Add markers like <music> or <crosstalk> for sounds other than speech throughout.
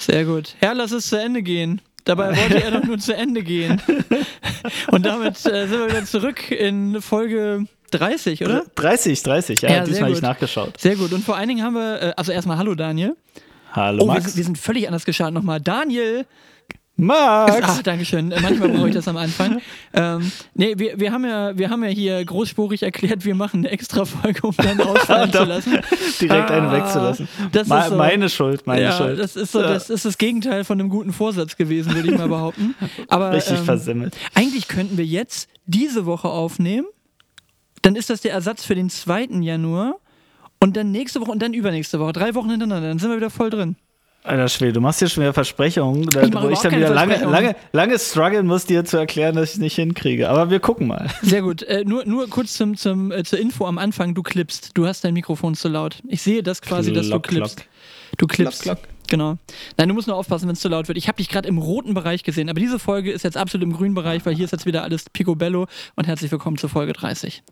Sehr gut. Herr, lass es zu Ende gehen. Dabei wollte er doch nur zu Ende gehen. <laughs> Und damit äh, sind wir wieder zurück in Folge 30, oder? 30, 30, ja, Ja, diesmal habe ich nachgeschaut. Sehr gut. Und vor allen Dingen haben wir, äh, also erstmal Hallo Daniel. Hallo Oh, wir, Max. sind- wir sind völlig anders gestartet nochmal. Daniel! Max! Ach, Dankeschön. Äh, Manchmal brauche ich das am Anfang. <laughs> Ähm, nee, wir, wir, haben ja, wir haben ja hier großspurig erklärt, wir machen eine extra Folge, um dann ausfallen zu <laughs> lassen. Direkt einen Ah, wegzulassen. das Ma- ist so- Meine Schuld, meine ja, Schuld. das ist so, das ist das Gegenteil von einem guten Vorsatz gewesen, würde ich mal behaupten. <laughs> Aber Richtig ähm, versimmelt. eigentlich könnten wir jetzt diese Woche aufnehmen. Dann ist das der Ersatz für den 2. Januar. Und dann nächste Woche und dann übernächste Woche. Drei Wochen hintereinander. Dann sind wir wieder voll drin. Alter Schwede, du machst hier schon wieder Versprechungen, da, Ich wo ich dann wieder lange, lange, lange strugglen muss, dir zu erklären, dass ich es nicht hinkriege. Aber wir gucken mal. Sehr gut. Äh, nur, nur kurz zum, zum, äh, zur Info am Anfang. Du klippst. Du hast dein Mikrofon zu laut. Ich sehe das quasi, dass du klippst. Du klippst. Klock, klock. Genau. Nein, du musst nur aufpassen, wenn es zu laut wird. Ich habe dich gerade im roten Bereich gesehen, aber diese Folge ist jetzt absolut im grünen Bereich, weil hier ist jetzt wieder alles picobello und herzlich willkommen zur Folge 30.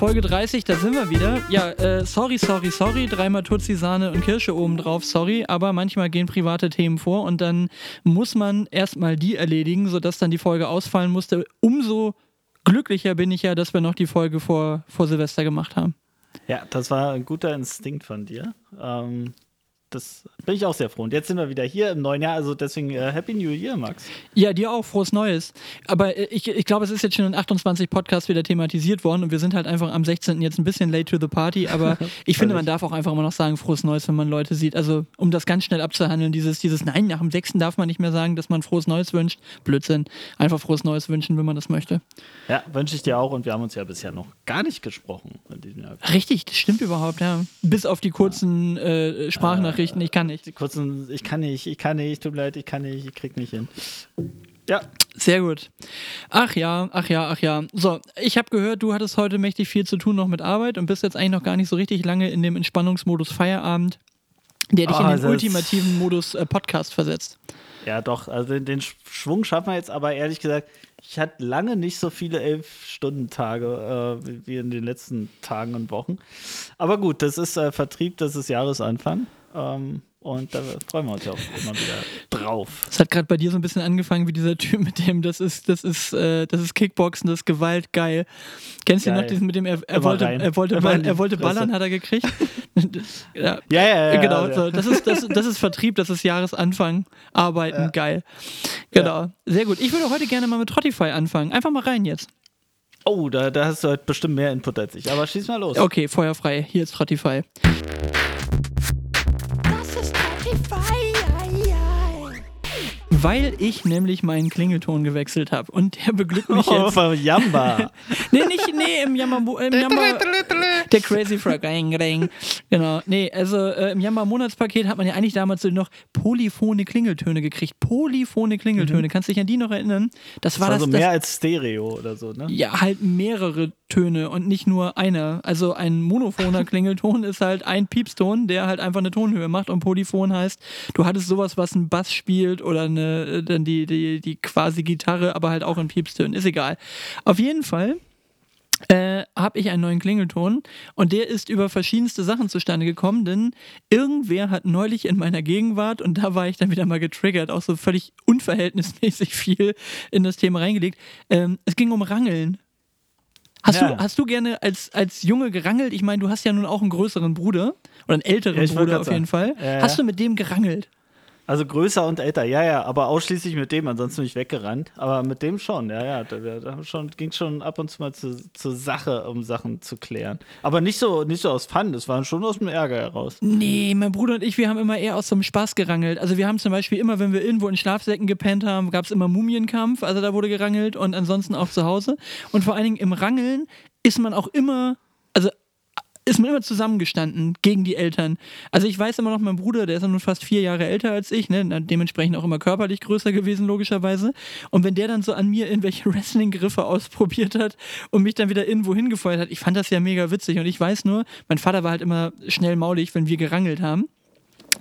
Folge 30, da sind wir wieder. Ja, äh, sorry, sorry, sorry, dreimal Tutsi, Sahne und Kirsche oben drauf, sorry, aber manchmal gehen private Themen vor und dann muss man erstmal die erledigen, sodass dann die Folge ausfallen musste. Umso glücklicher bin ich ja, dass wir noch die Folge vor, vor Silvester gemacht haben. Ja, das war ein guter Instinkt von dir. Ähm, das bin ich auch sehr froh. Und jetzt sind wir wieder hier im neuen Jahr, also deswegen äh, Happy New Year, Max. Ja, dir auch, frohes Neues. Aber äh, ich, ich glaube, es ist jetzt schon in 28 Podcasts wieder thematisiert worden und wir sind halt einfach am 16. jetzt ein bisschen late to the party, aber <laughs> ich finde, man darf auch einfach immer noch sagen, frohes Neues, wenn man Leute sieht. Also, um das ganz schnell abzuhandeln, dieses, dieses Nein, nach dem 6. darf man nicht mehr sagen, dass man frohes Neues wünscht. Blödsinn. Einfach frohes Neues wünschen, wenn man das möchte. Ja, wünsche ich dir auch. Und wir haben uns ja bisher noch gar nicht gesprochen in diesem Jahr. Richtig, das stimmt überhaupt, ja. Bis auf die kurzen äh, Sprachnachrichten, ich kann nicht. Kurzen, ich kann nicht, ich kann nicht, tut mir leid, ich kann nicht, ich krieg nicht hin. Ja, Sehr gut. Ach ja, ach ja, ach ja. So, ich habe gehört, du hattest heute mächtig viel zu tun noch mit Arbeit und bist jetzt eigentlich noch gar nicht so richtig lange in dem Entspannungsmodus Feierabend, der dich Ah, in den ultimativen Modus äh, Podcast versetzt. ja doch, also den, Schwung schaffen wir jetzt, aber ehrlich gesagt, ich hatte lange nicht so viele Elf-Stunden-Tage äh, wie- wie in den letzten Tagen und Wochen. Aber gut, das ist äh, Vertrieb, das ist Jahresanfang. Ähm, und da freuen wir uns ja auch immer wieder drauf. Es hat gerade bei dir so ein bisschen angefangen wie dieser Typ mit dem, das ist, das ist, äh, das ist Kickboxen, das ist Gewalt, geil. Kennst du noch diesen mit dem, er, er wollte, er wollte, ball, er wollte ballern, hat er gekriegt. <laughs> ja. Ja, ja, ja. genau, ja. so. das, ist, das, das ist Vertrieb, das ist Jahresanfang, Arbeiten, geil. Genau, sehr gut. Ich würde heute gerne mal mit Trottify anfangen. Einfach mal rein jetzt. Oh, da, da hast du halt bestimmt mehr Input als ich. Aber schieß mal los. Okay, feuerfrei. Hier ist Trottify. Weil ich nämlich meinen Klingelton gewechselt habe. Und der beglückt mich Oh, jetzt. von Jamba. <laughs> Nee, nicht, nee, im Jammer, im Jammer der Crazy Frog. Ring, ring. Genau. Nee, also äh, im Jammer Monatspaket hat man ja eigentlich damals so noch polyphone Klingeltöne gekriegt. Polyphone Klingeltöne. Kannst du dich an die noch erinnern? Das war Mhm. Also das, mehr das als Stereo oder so, ne? ja, halt mehrere Töne und nicht nur einer. Also ein monophoner <laughs> Klingelton ist halt ein Piepston, der halt einfach eine Tonhöhe macht und Polyphon heißt, du hattest sowas, was einen Bass spielt oder eine, äh, dann die, die, die quasi Gitarre, aber halt auch in Piepstönen. Ist egal. Auf jeden Fall äh, habe ich einen neuen Klingelton und der ist über verschiedenste Sachen zustande gekommen, denn irgendwer hat neulich in meiner Gegenwart und da war ich dann wieder mal getriggert, auch so völlig unverhältnismäßig viel in das Thema reingelegt. Ähm, es ging um Rangeln. Hast, Ja. du, hast du gerne als, als Junge gerangelt? Ich meine, du hast ja nun auch einen größeren Bruder oder einen älteren Ja, Bruder auf jeden Fall. sagen. Ja, ja. Hast du mit dem gerangelt? Also größer und älter, ja, ja, aber ausschließlich mit dem, ansonsten bin ich weggerannt. Aber mit dem schon, ja, ja, da, da, schon, ging schon ab und zu mal zu, zur Sache, um Sachen zu klären. Aber nicht so, nicht so aus Fun, das war schon aus dem Ärger heraus. Nee, mein Bruder und ich, wir haben immer eher aus so einem Spaß gerangelt. Also wir haben zum Beispiel immer, wenn wir irgendwo in Schlafsäcken gepennt haben, gab es immer Mumienkampf, also da wurde gerangelt und ansonsten auch zu Hause. Und vor allen Dingen im Rangeln ist man auch immer, ist man immer zusammengestanden gegen die Eltern. Also ich weiß immer noch, mein Bruder, der ist ja nun fast vier Jahre älter als ich, ne? dementsprechend auch immer körperlich größer gewesen, logischerweise. Und wenn der dann so an mir irgendwelche <laughs> Wrestling-Griffe ausprobiert hat und mich dann wieder irgendwo hingefeuert hat, ich fand das ja mega witzig. Und ich weiß nur, mein Vater war halt immer schnell maulig, wenn wir gerangelt haben.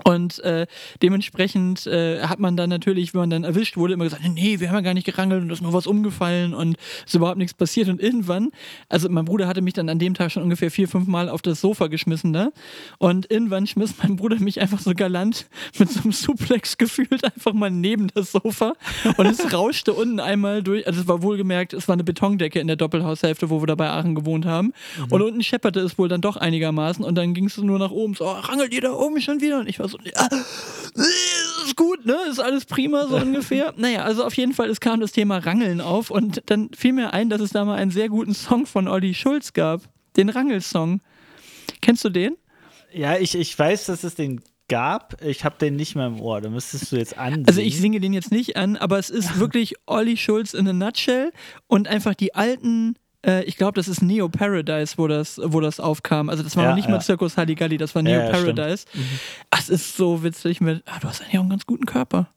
Und äh, dementsprechend äh, hat man dann natürlich, wenn man dann erwischt wurde, immer gesagt, nee, wir haben ja gar nicht gerangelt und da ist nur was umgefallen und ist überhaupt nichts passiert. Und irgendwann, also mein Bruder hatte mich dann an dem Tag schon ungefähr vier, fünf Mal auf das Sofa geschmissen da. Und irgendwann schmiss mein Bruder mich einfach so galant mit so einem Suplex <laughs> gefühlt einfach mal neben das Sofa. Und es rauschte unten einmal durch, also es war wohlgemerkt, es war eine Betondecke in der Doppelhaushälfte, wo wir da bei Aachen gewohnt haben. Mhm. Und unten schepperte es wohl dann doch einigermaßen und dann ging es nur nach oben, so, oh, rangelt ihr da oben schon wieder? Und ich war so, ja, ist gut, ne? Ist alles prima, so <laughs> ungefähr. Naja, also auf jeden Fall, es kam das Thema Rangeln auf und dann fiel mir ein, dass es da mal einen sehr guten Song von Olli Schulz gab. Den Rangelsong. Kennst du den? Ja, ich, ich weiß, dass es den gab. Ich habe den nicht mehr im Ohr. Da müsstest du jetzt an. Also ich singe den jetzt nicht an, aber es ist <laughs> wirklich Olli Schulz in a nutshell und einfach die alten äh, ich glaube, das ist Neo Paradise, wo das, wo das aufkam. Also das war ja, noch nicht ja. mal Zirkus Halligalli, das war Neo ja, Paradise. Mhm. Es ist so witzig mit, ah, du hast eigentlich auch einen ganz guten Körper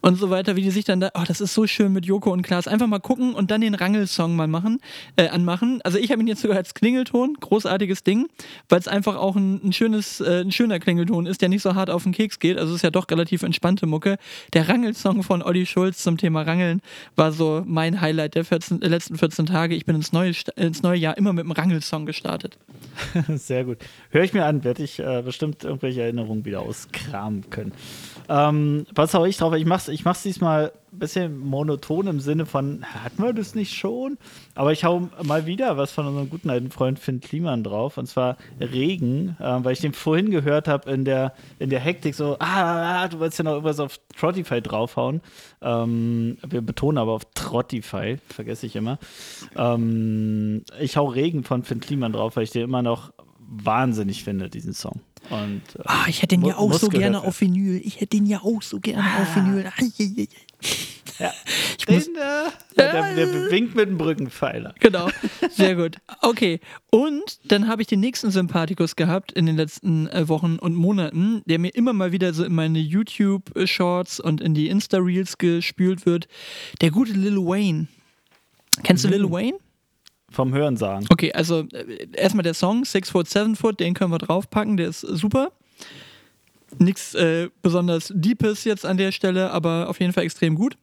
und so weiter, wie die sich dann da, oh, das ist so schön mit Joko und Klaas. Einfach mal gucken und dann den Rangelsong mal machen, äh, anmachen. Also ich habe ihn jetzt sogar als Klingelton, großartiges Ding, weil es einfach auch ein, ein schönes, äh, ein schöner Klingelton ist, der nicht so hart auf den Keks geht. Also es ist ja doch relativ entspannte Mucke. Der Rangelsong von Olli Schulz zum Thema Rangeln war so mein Highlight der 14, äh, letzten 14 Tage. Ich bin ins neue, ins neue Jahr immer mit einem Rangelsong gestartet. <laughs> Sehr gut. Höre ich mir an, werde ich äh, bestimmt irgendwelche Erinnerungen wieder auskramen können. Ähm, was hau ich drauf? Ich mach's, ich mach's diesmal ein bisschen monoton im Sinne von, hatten wir das nicht schon? Aber ich hau mal wieder was von unserem guten alten Freund Finn Kliman drauf. Und zwar Regen, äh, weil ich den vorhin gehört habe in der, in der Hektik so, ah, du wolltest ja noch irgendwas auf Trottify draufhauen. Ähm, wir betonen aber auf Trottify, vergesse ich immer. Ähm, ich hau Regen von Finn Kliman drauf, weil ich den immer noch wahnsinnig finde, diesen Song. Und, äh, ah, ich hätte den ja auch so gerne auf Vinyl. Ich hätte den ja auch so gerne ah. auf Vinyl. <laughs> Ja, <laughs> ich den, muss, äh, der, der winkt mit dem Brückenpfeiler. Genau, <laughs> sehr gut. Okay, und dann habe ich den nächsten Sympathikus gehabt in den letzten äh, Wochen und Monaten, der mir immer mal wieder so in meine YouTube-Shorts und in die Insta-Reels gespült wird. Der gute Lil Wayne. Kennst du Lil mhm. Wayne? Vom Hören sagen. Okay, also äh, erstmal der Song Six Foot, Seven Foot, den können wir draufpacken, der ist super. Nichts äh, besonders Deepes jetzt an der Stelle, aber auf jeden Fall extrem gut.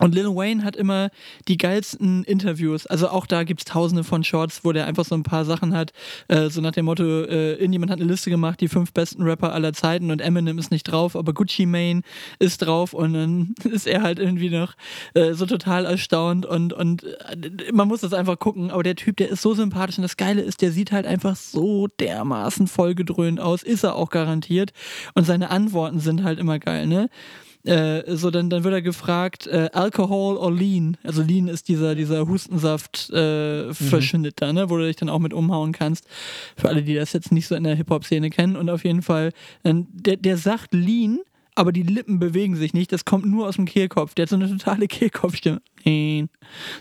Und Lil Wayne hat immer die geilsten Interviews. Also auch da gibt es tausende von Shorts, wo der einfach so ein paar Sachen hat. Äh, so nach dem Motto, äh, irgendjemand hat eine Liste gemacht, die fünf besten Rapper aller Zeiten und Eminem ist nicht drauf, aber Gucci Mane ist drauf und dann <laughs> ist er halt irgendwie noch äh, so total erstaunt und, und äh, man muss das einfach gucken. Aber der Typ, der ist so sympathisch und das Geile ist, der sieht halt einfach so dermaßen vollgedröhnt aus. Ist er auch garantiert. Und seine Antworten sind halt immer geil, ne? Äh, so, dann, dann wird er gefragt, äh, Alcohol or Lean? Also Lean ist dieser, dieser Hustensaft-Verschnitt äh, mhm. da, ne? wo du dich dann auch mit umhauen kannst. Für alle, die das jetzt nicht so in der Hip-Hop-Szene kennen. Und auf jeden Fall, äh, der, der sagt Lean, aber die Lippen bewegen sich nicht. Das kommt nur aus dem Kehlkopf. Der hat so eine totale Kehlkopfstimme.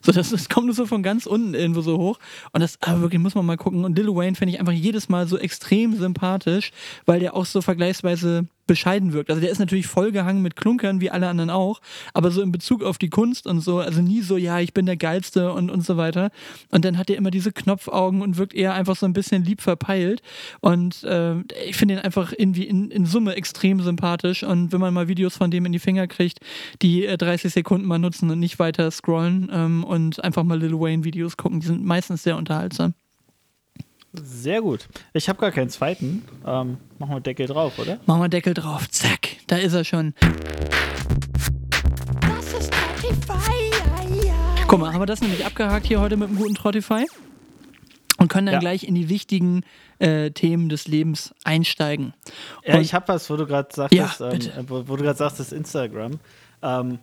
So, das, das kommt nur so von ganz unten irgendwo so hoch. Und das, aber wirklich muss man mal gucken. Und Lil Wayne finde ich einfach jedes Mal so extrem sympathisch, weil der auch so vergleichsweise bescheiden wirkt. Also der ist natürlich vollgehangen mit Klunkern, wie alle anderen auch, aber so in Bezug auf die Kunst und so, also nie so, ja, ich bin der Geilste und, und so weiter. Und dann hat er immer diese Knopfaugen und wirkt eher einfach so ein bisschen lieb verpeilt. Und äh, ich finde ihn einfach irgendwie in, in Summe extrem sympathisch. Und wenn man mal Videos von dem in die Finger kriegt, die äh, 30 Sekunden mal nutzen und nicht weiter scrollen ähm, und einfach mal Lil Wayne Videos gucken, die sind meistens sehr unterhaltsam. Sehr gut. Ich habe gar keinen zweiten. Ähm, machen wir Deckel drauf, oder? Machen wir Deckel drauf. Zack, da ist er schon. Das ist Spotify. Guck mal, haben wir das nämlich abgehakt hier heute mit einem guten Trottify? Und können dann ja. gleich in die wichtigen äh, Themen des Lebens einsteigen. Ja, Und ich habe was, wo du gerade sagtest, ja, ähm, wo, wo, du gerade sagtest, Instagram. Ähm,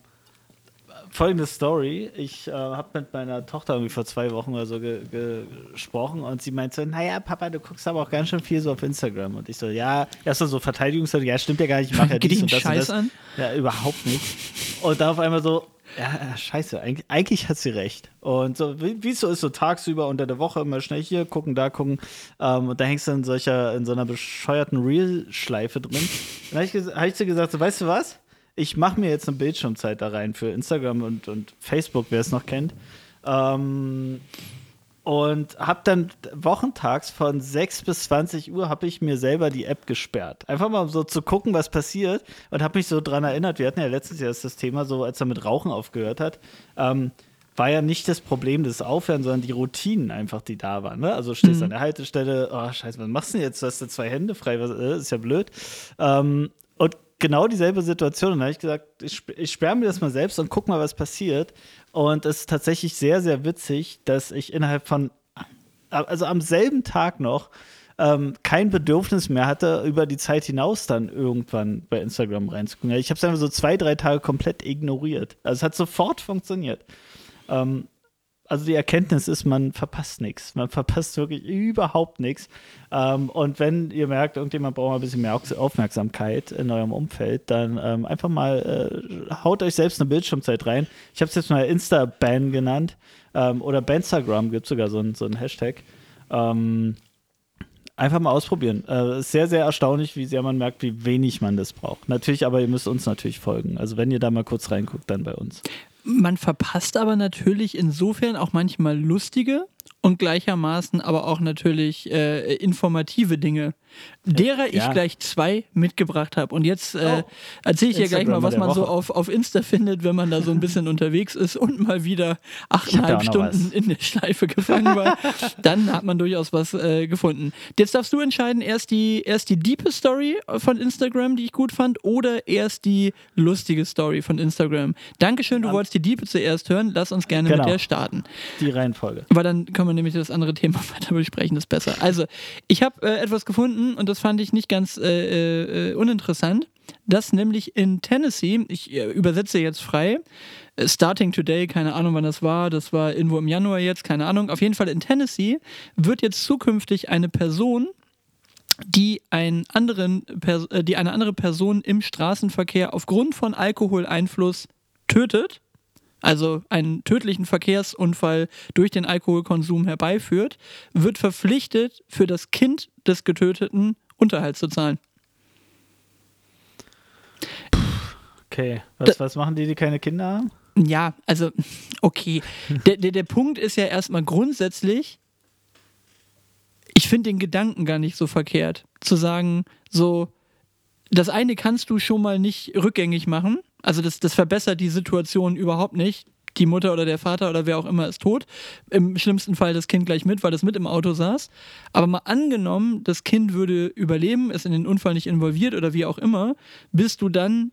folgende Story. Ich äh, habe mit meiner Tochter irgendwie vor zwei Wochen oder so ge gesprochen und sie meinte so, naja, Papa, du guckst aber auch ganz schön viel so auf Instagram. Und ich so, ja, erst so Verteidigungsstory, ja, stimmt ja gar nicht, ich mache ja <laughs> dies und das Scheiß und das. An? Ja, überhaupt nicht. Und da auf einmal so, Ja, scheiße, eigentlich, eigentlich hat sie recht. Und so, wie es so ist, so tagsüber unter der Woche immer schnell hier gucken, da gucken. Ähm, und da hängst du in solcher, in so einer bescheuerten Reel-Schleife drin. Dann habe ich, hab ich zu gesagt, so, weißt du was? Ich mache mir jetzt eine Bildschirmzeit da rein für Instagram und, und Facebook, wer es noch kennt. Ähm, und habe dann wochentags von 6 bis 20 Uhr habe ich mir selber die App gesperrt. Einfach mal so zu gucken, was passiert und habe mich so dran erinnert, wir hatten ja letztes Jahr das Thema so, als er mit Rauchen aufgehört hat, ähm, war ja nicht das Problem des Aufhören, sondern die Routinen einfach, die da waren. Ne? Also stehst mhm. an der Haltestelle, oh scheiße, was machst du denn jetzt? Du hast du zwei Hände frei, was, äh, ist ja blöd. Ähm, genau dieselbe Situation. Und da habe ich gesagt, ich, ich sperre mir das mal selbst und guck mal, was passiert. Und es ist tatsächlich sehr, sehr witzig, dass ich innerhalb von, also am selben Tag noch, ähm, kein Bedürfnis mehr hatte, über die Zeit hinaus dann irgendwann bei Instagram reinzugucken. Ich habe es einfach so zwei, drei Tage komplett ignoriert. Also es hat sofort funktioniert. Ähm, also die Erkenntnis ist, man verpasst nichts. Man verpasst wirklich überhaupt nichts. Ähm, und wenn ihr merkt, irgendjemand braucht ein bisschen mehr Aufmerksamkeit in eurem Umfeld, dann ähm, einfach mal äh, haut euch selbst eine Bildschirmzeit rein. Ich habe es jetzt mal Insta-Ban genannt. Ähm, oder Banstagram gibt sogar so einen so Hashtag. Ähm, einfach mal ausprobieren. Äh, sehr, sehr erstaunlich, wie sehr man merkt, wie wenig man das braucht. Natürlich, aber ihr müsst uns natürlich folgen. Also wenn ihr da mal kurz reinguckt, dann bei uns. Man verpasst aber natürlich insofern auch manchmal lustige und gleichermaßen aber auch natürlich äh, informative Dinge derer ja. ich gleich zwei mitgebracht habe. Und jetzt äh, oh. erzähle ich dir gleich mal, was man so auf, auf Insta findet, wenn man da so ein bisschen unterwegs ist und mal wieder achteinhalb Stunden in der Schleife gefangen war. <laughs> Dann hat man durchaus was äh, gefunden. Jetzt darfst du entscheiden, erst die, erst die diepe Story von Instagram, die ich gut fand, oder erst die lustige Story von Instagram. Dankeschön, du wolltest die diepe zuerst hören. Lass uns gerne genau. mit der starten. Die Reihenfolge. Weil dann können wir nämlich das andere Thema <laughs> weiter besprechen, das ist besser. Also, ich habe äh, etwas gefunden, und das fand ich nicht ganz äh, äh, uninteressant, dass nämlich in Tennessee, ich äh, übersetze jetzt frei, äh, Starting Today, keine Ahnung wann das war, das war irgendwo im Januar jetzt, keine Ahnung, auf jeden Fall in Tennessee wird jetzt zukünftig eine Person die, einen anderen, äh, die eine andere Person im Straßenverkehr aufgrund von Alkoholeinfluss tötet, also einen tödlichen Verkehrsunfall durch den Alkoholkonsum herbeiführt, wird verpflichtet, für das Kind des Getöteten Unterhalt zu zahlen. Okay, was, was machen die, die keine Kinder haben? Ja, also, okay. Der, der, der Punkt ist ja erstmal grundsätzlich, ich finde den Gedanken gar nicht so verkehrt. Zu sagen, so, das eine kannst du schon mal nicht rückgängig machen. Also das, das verbessert die Situation überhaupt nicht. Die Mutter oder der Vater oder wer auch immer ist tot. Im schlimmsten Fall das Kind gleich mit, weil es mit im Auto saß. Aber mal angenommen, das Kind würde überleben, ist in den Unfall nicht involviert oder wie auch immer, bist du dann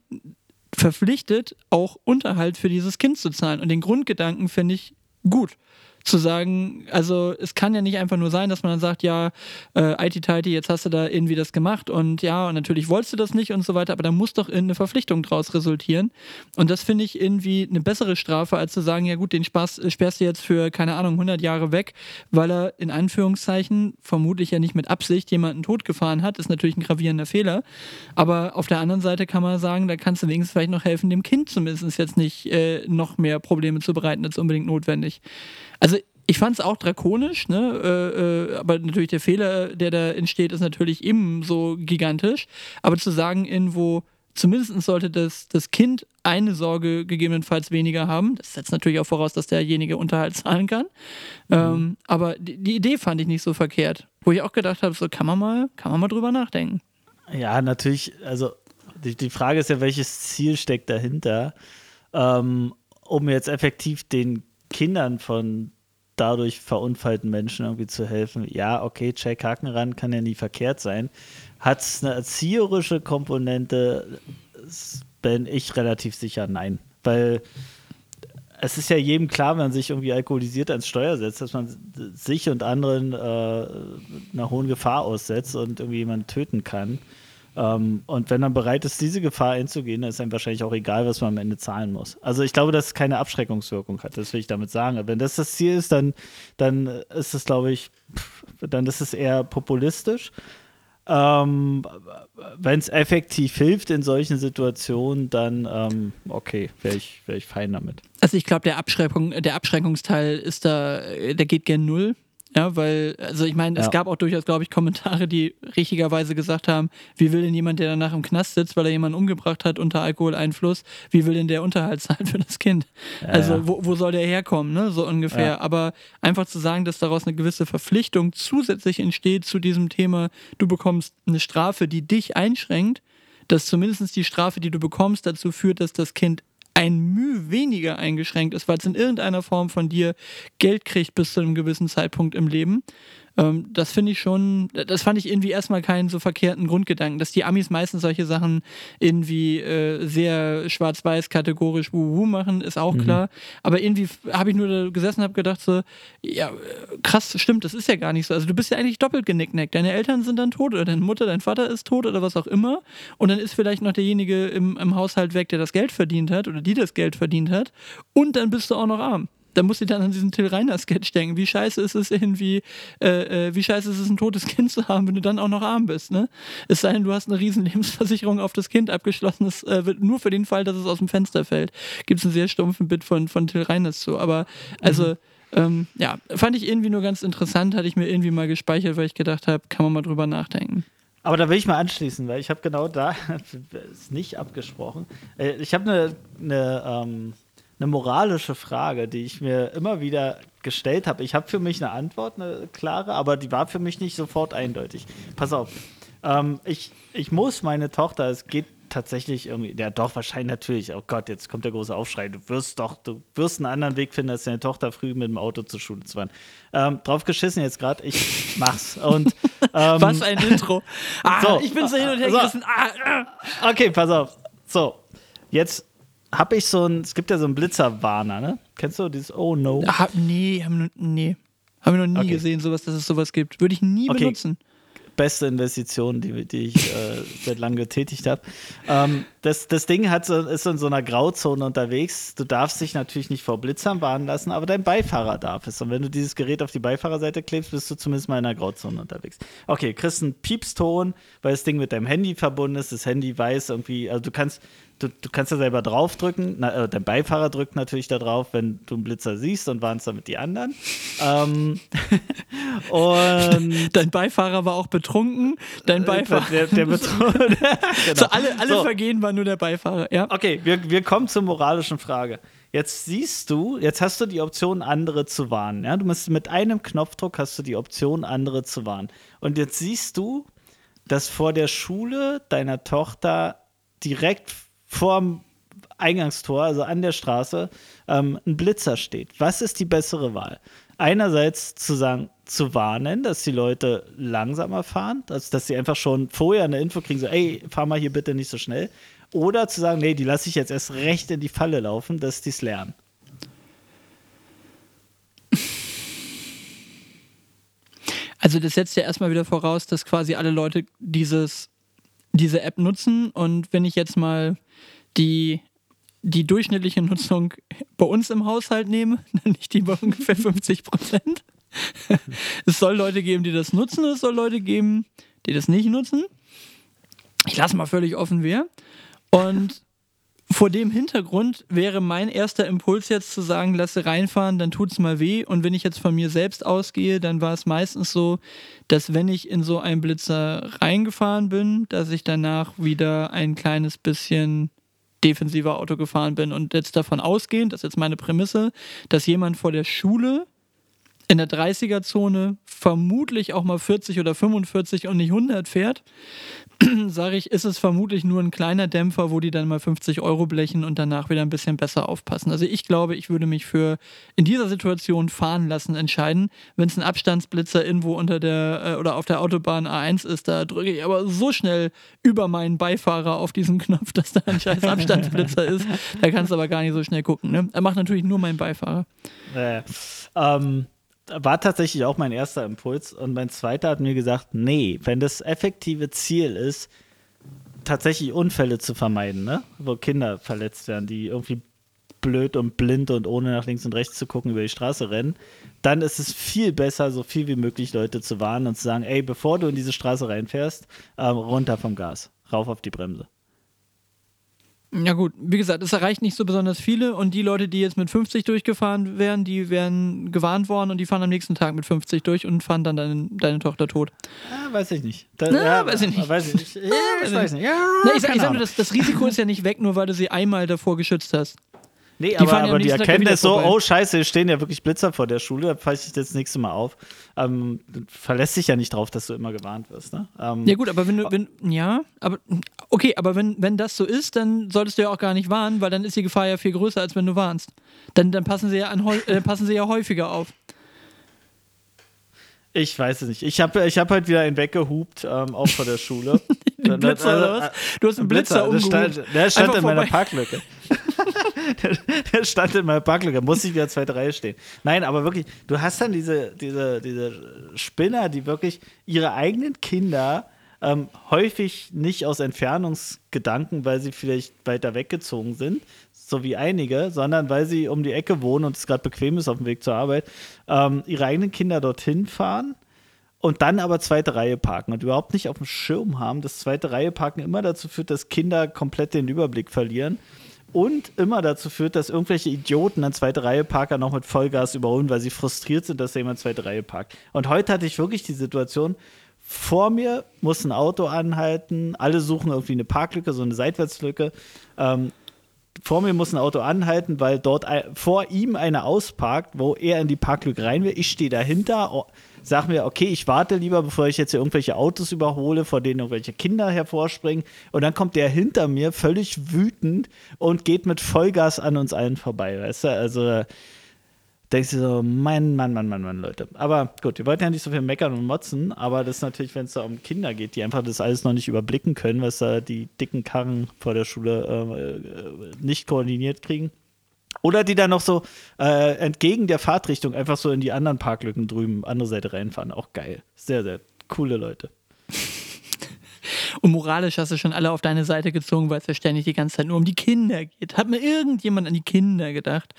verpflichtet, auch Unterhalt für dieses Kind zu zahlen. Und den Grundgedanken finde ich gut zu sagen, also es kann ja nicht einfach nur sein, dass man dann sagt, ja, äh, IT-Tighty, jetzt hast du da irgendwie das gemacht und ja, und natürlich wolltest du das nicht und so weiter, aber da muss doch eine Verpflichtung draus resultieren. Und das finde ich irgendwie eine bessere Strafe, als zu sagen, ja gut, den Spaß äh, sperrst du jetzt für, keine Ahnung, 100 Jahre weg, weil er in Anführungszeichen vermutlich ja nicht mit Absicht jemanden totgefahren hat, ist natürlich ein gravierender Fehler. Aber auf der anderen Seite kann man sagen, da kannst du wenigstens vielleicht noch helfen, dem Kind zumindest jetzt nicht äh, noch mehr Probleme zu bereiten als unbedingt notwendig. Also ich fand es auch drakonisch, ne? Äh, äh, aber natürlich der Fehler, der da entsteht, ist natürlich ebenso gigantisch. Aber zu sagen, irgendwo, zumindest sollte das, das Kind eine Sorge gegebenenfalls weniger haben, das setzt natürlich auch voraus, dass derjenige Unterhalt zahlen kann. Mhm. Ähm, aber die, die, Idee fand ich nicht so verkehrt. Wo ich auch gedacht habe, so kann man mal, kann man mal drüber nachdenken. Ja, natürlich, also die, die Frage ist ja, welches Ziel steckt dahinter, ähm, um jetzt effektiv den Kindern von dadurch verunfallten Menschen irgendwie zu helfen. Ja, okay, check Haken ran, kann ja nie verkehrt sein. Hat es eine erzieherische Komponente? Bin ich relativ sicher nein. Weil es ist ja jedem klar, wenn man sich irgendwie alkoholisiert ans Steuer setzt, dass man sich und anderen äh, einer hohen Gefahr aussetzt und irgendwie jemanden töten kann. Ähm, und wenn man bereit ist, diese Gefahr einzugehen, dann ist einem wahrscheinlich auch egal, was man am Ende zahlen muss. Also ich glaube, dass es keine Abschreckungswirkung hat, das will ich damit sagen. Aber wenn das das Ziel ist, dann, dann ist es, glaube ich, dann ist es eher populistisch. Ähm, Wenn es effektiv hilft in solchen Situationen, dann ähm, okay, wäre ich, wär ich fein damit. Also ich glaube, der, der Abschreckungsteil ist da, der geht gern null. Ja, weil, also ich meine, es Ja. gab auch durchaus, glaube ich, Kommentare, die richtigerweise gesagt haben, wie will denn jemand, der danach im Knast sitzt, weil er jemanden umgebracht hat unter Alkoholeinfluss, wie will denn der Unterhalt zahlen <laughs> für das Kind? also ja. Wo, wo soll der herkommen, ne? So ungefähr. Ja. Aber einfach zu sagen, dass daraus eine gewisse Verpflichtung zusätzlich entsteht zu diesem Thema, du bekommst eine Strafe, die dich einschränkt, dass zumindest die Strafe, die du bekommst, dazu führt, dass das Kind ein Mühe weniger eingeschränkt ist, weil es in irgendeiner Form von dir Geld kriegt bis zu einem gewissen Zeitpunkt im Leben. Ähm, das finde ich schon, das fand ich irgendwie erstmal keinen so verkehrten Grundgedanken, dass die Amis meistens solche Sachen irgendwie äh, sehr schwarz-weiß kategorisch wuhu machen, ist auch klar. Aber irgendwie habe ich nur da gesessen und habe gedacht so, ja, krass, stimmt, das ist ja gar nicht so. Also du bist ja eigentlich doppelt genicknackt. Deine Eltern sind dann tot oder deine Mutter, dein Vater ist tot oder was auch immer. Und dann ist vielleicht noch derjenige im, im Haushalt weg, der das Geld verdient hat oder die das Geld verdient hat. Und dann bist du auch noch arm. Da musst du dann an diesen Till Reiner Sketch denken. Wie scheiße ist es irgendwie, äh, äh, wie scheiße ist es, ein totes Kind zu haben, wenn du dann auch noch arm bist, ne? Es sei denn, du hast eine riesen Lebensversicherung auf das Kind abgeschlossen, das äh, wird nur für den Fall, dass es aus dem Fenster fällt. Gibt es einen sehr stumpfen Bit von, von Till Reiners zu. Aber also, ähm, ja, fand ich irgendwie nur ganz interessant, hatte ich mir irgendwie mal gespeichert, weil ich gedacht habe, kann man mal drüber nachdenken. Aber da will ich mal anschließen, weil ich habe genau da, <laughs> ist nicht abgesprochen, äh, ich habe eine ne, ähm, ne moralische Frage, die ich mir immer wieder gestellt habe. Ich habe für mich eine Antwort, eine klare, aber die war für mich nicht sofort eindeutig. Pass auf, ähm, ich, ich muss meine Tochter, es geht tatsächlich irgendwie, ja doch, wahrscheinlich natürlich, oh Gott, jetzt kommt der große Aufschrei, du wirst doch, du wirst einen anderen Weg finden, als deine Tochter früh mit dem Auto zur Schule zu fahren. Ähm, drauf geschissen jetzt gerade, ich mach's. Und <laughs> ähm, Was ein Intro. <laughs> Ah, so. ich bin so hin und her So. gerissen. Ah, ah. Okay, pass auf. So, jetzt habe ich so ein, es gibt ja so einen Blitzerwarner, ne? Kennst du dieses Oh no? Ah, nee, haben nee. Haben wir noch nie Okay. gesehen, sowas, dass es sowas gibt. Würde ich nie Okay. benutzen. Beste Investition, die, die ich äh, seit langem getätigt habe. Ähm, das, das Ding hat so, ist in so einer Grauzone unterwegs. Du darfst dich natürlich nicht vor Blitzern warnen lassen, aber dein Beifahrer darf es. Und wenn du dieses Gerät auf die Beifahrerseite klebst, bist du zumindest mal in einer Grauzone unterwegs. Okay, kriegst einen Piepston, weil das Ding mit deinem Handy verbunden ist. Das Handy weiß irgendwie, also du kannst, du, du kannst da selber draufdrücken. Na, äh, dein Beifahrer drückt natürlich da drauf, wenn du einen Blitzer siehst und warnst damit die anderen. <laughs> ähm, <laughs> und Dein Beifahrer war auch betrunken. Dein Beifahrer. der, der Betrug- <laughs> genau. So, alle alle So. Vergehen war nur der Beifahrer. Ja. Okay, wir, wir kommen zur moralischen Frage. Jetzt siehst du, jetzt hast du die Option, andere zu warnen. Ja? Du musst mit einem Knopfdruck hast du die Option, andere zu warnen. Und jetzt siehst du, dass vor der Schule deiner Tochter direkt vorm Eingangstor, also an der Straße, ähm, ein Blitzer steht. Was ist die bessere Wahl? Einerseits zu sagen, zu warnen, dass die Leute langsamer fahren, also dass sie einfach schon vorher eine Info kriegen, so, ey, fahr mal hier bitte nicht so schnell. Oder zu sagen, nee, die lasse ich jetzt erst recht in die Falle laufen, dass die es lernen. Also das setzt ja erstmal wieder voraus, dass quasi alle Leute dieses, diese App nutzen. Und wenn ich jetzt mal die, die durchschnittliche Nutzung bei uns im Haushalt nehme, <laughs> dann liegt die bei ungefähr 50 Prozent. <laughs> Es soll Leute geben, die das nutzen, es soll Leute geben, die das nicht nutzen. Ich lasse mal völlig offen, wer. Und vor dem Hintergrund wäre mein erster Impuls jetzt zu sagen, lasse reinfahren, dann tut's mal weh. Und wenn ich jetzt von mir selbst ausgehe, dann war es meistens so, dass wenn ich in so einen Blitzer reingefahren bin, dass ich danach wieder ein kleines bisschen defensiver Auto gefahren bin. Und jetzt davon ausgehend, das ist jetzt meine Prämisse, dass jemand vor der Schule in der 30er-Zone vermutlich auch mal 40 oder 45 und nicht 100 fährt, <clears throat> sage ich, ist es vermutlich nur ein kleiner Dämpfer, wo die dann mal 50 Euro blechen und danach wieder ein bisschen besser aufpassen. Also ich glaube, ich würde mich für in dieser Situation fahren lassen entscheiden. Wenn es ein Abstandsblitzer irgendwo unter der äh, oder auf der Autobahn A1 ist, da drücke ich aber so schnell über meinen Beifahrer auf diesen Knopf, dass da ein scheiß Abstandsblitzer ist. Da kannst du aber gar nicht so schnell gucken. Ne? Er macht natürlich nur meinen Beifahrer. Äh, ähm, war tatsächlich auch mein erster Impuls. Und mein zweiter hat mir gesagt, nee, wenn das effektive Ziel ist, tatsächlich Unfälle zu vermeiden, ne? wo Kinder verletzt werden, die irgendwie blöd und blind und ohne nach links und rechts zu gucken über die Straße rennen, dann ist es viel besser, so viel wie möglich Leute zu warnen und zu sagen, ey, bevor du in diese Straße reinfährst, ähm, runter vom Gas, rauf auf die Bremse. Ja gut, wie gesagt, es erreicht nicht so besonders viele und die Leute, die jetzt mit 50 durchgefahren wären, die wären gewarnt worden und die fahren am nächsten Tag mit 50 durch und fahren dann deine, deine Tochter tot. Ja, weiß ich nicht. Da, Na, ja, weiß ich nicht. Weiß ich nicht. Ja, weiß ich weiß nicht. Ja, Na, ich sag, ich sag nur, das, das Risiko ist ja nicht weg, nur weil du sie einmal davor geschützt hast. Nee, aber, ja am aber die erkennen das so, vorbei. oh scheiße, hier stehen ja wirklich Blitzer vor der Schule, da falle ich das nächste Mal auf. Ähm, verlässt dich ja nicht drauf, dass du immer gewarnt wirst. Ne? Ähm, Ja gut, aber wenn du, wenn, ja, aber, okay, aber wenn, wenn das so ist, dann solltest du ja auch gar nicht warnen, weil dann ist die Gefahr ja viel größer, als wenn du warnst. Dann, dann passen sie ja an, äh, passen sie ja häufiger auf. Ich weiß es nicht. Ich habe ich hab halt wieder einen weggehupt, ähm, auch vor der Schule. <laughs> Den Blitzer oder was? Du hast einen Blitzer, der umgehupt. stand, der stand in meiner vorbei. Parklücke. <laughs> der, der stand in meiner Parklücke, muss ich wieder zweite Reihe stehen. Nein, aber wirklich, du hast dann diese, diese, diese Spinner, die wirklich ihre eigenen Kinder ähm, häufig nicht aus Entfernungsgedanken, weil sie vielleicht weiter weggezogen sind, so wie einige, sondern weil sie um die Ecke wohnen und es gerade bequem ist auf dem Weg zur Arbeit, ähm, ihre eigenen Kinder dorthin fahren und dann aber zweite Reihe parken und überhaupt nicht auf dem Schirm haben, dass zweite Reihe parken immer dazu führt, dass Kinder komplett den Überblick verlieren und immer dazu führt, dass irgendwelche Idioten dann zweite Reihe Parker noch mit Vollgas überholen, weil sie frustriert sind, dass da jemand zweite Reihe parkt. Und heute hatte ich wirklich die Situation, vor mir muss ein Auto anhalten, alle suchen irgendwie eine Parklücke, so eine Seitwärtslücke. Ähm, vor mir muss ein Auto anhalten, weil dort ein, vor ihm einer ausparkt, wo er in die Parklücke rein will. Ich stehe dahinter, oh, sag mir, okay, ich warte lieber, bevor ich jetzt hier irgendwelche Autos überhole, vor denen irgendwelche Kinder hervorspringen. Und dann kommt der hinter mir völlig wütend und geht mit Vollgas an uns allen vorbei, weißt du? Also denkst du so, Mann, Mann, Mann, Mann, Mann, Leute. Aber gut, wir wollten ja nicht so viel meckern und motzen, aber das ist natürlich, wenn es da um Kinder geht, die einfach das alles noch nicht überblicken können, was da die dicken Karren vor der Schule äh, äh, nicht koordiniert kriegen. Oder die dann noch so äh, entgegen der Fahrtrichtung einfach so in die anderen Parklücken drüben, andere Seite reinfahren. Auch geil. Sehr, sehr coole Leute. <laughs> Und moralisch hast du schon alle auf deine Seite gezogen, weil es ja ständig die ganze Zeit nur um die Kinder geht. Hat mir irgendjemand an die Kinder gedacht?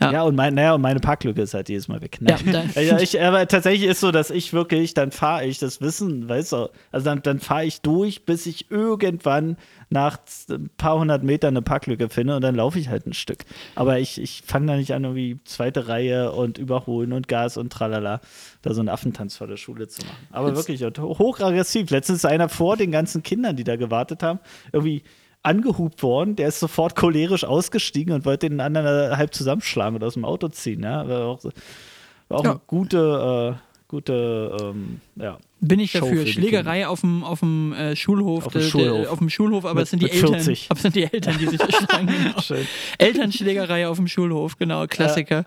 Ja. Ja, und, mein, naja, und meine Parklücke ist halt jedes Mal weg. Ja, <laughs> ja, ich, aber tatsächlich ist so, dass ich wirklich, dann fahre ich, das Wissen, weißt du, also dann, dann fahre ich durch, bis ich irgendwann nach ein paar hundert Metern eine Parklücke finde und dann laufe ich halt ein Stück. Aber ich, ich fange da nicht an, irgendwie zweite Reihe und überholen und Gas und tralala, da so einen Affentanz vor der Schule zu machen. Aber Jetzt- wirklich hochaggressiv. Letztens ist einer vor den ganzen Kindern, die da gewartet haben, irgendwie angehupt worden, der ist sofort cholerisch ausgestiegen und wollte den anderen halb zusammenschlagen oder aus dem Auto ziehen. Ja, war auch, war auch Ja. eine gute, äh, gute, ähm, ja. Bin ich Show dafür. Schlägerei auf dem, auf dem äh, Schulhof. Auf dem Schulhof. Auf dem Schulhof, aber es sind die Eltern. 40. Aber es sind die Eltern, die sich <laughs> schlagen. Genau. Schön. Elternschlägerei auf dem Schulhof, genau, Klassiker.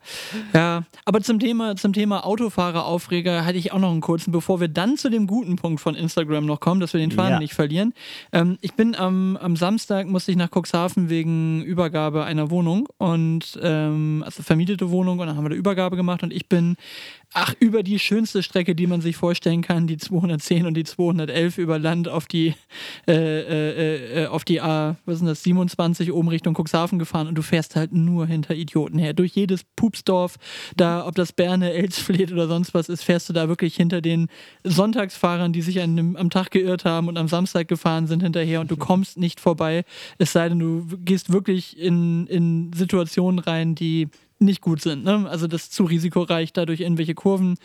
Ja, aber zum Thema, zum Thema Autofahreraufreger hatte ich auch noch einen kurzen, bevor wir dann zu dem guten Punkt von Instagram noch kommen, dass wir den Faden Ja. nicht verlieren. Ähm, ich bin am, am Samstag, musste ich nach Cuxhaven wegen Übergabe einer Wohnung und ähm, also vermietete Wohnung und dann haben wir da Übergabe gemacht und ich bin ach, über die schönste Strecke, die man sich vorstellen kann, die 210 und die 211 über Land auf die, äh, äh, äh, auf die A, was denn das, 27 oben Richtung Cuxhaven gefahren und du fährst halt nur hinter Idioten her. Durch jedes Pupsdorf, da, ob das Berne, Elsfleth oder sonst was ist, fährst du da wirklich hinter den Sonntagsfahrern, die sich an am Tag geirrt haben und am Samstag gefahren sind hinterher und du kommst nicht vorbei, es sei denn, du gehst wirklich in, in Situationen rein, die nicht gut sind. Ne? Also das zu risikoreich, da durch irgendwelche Kurven.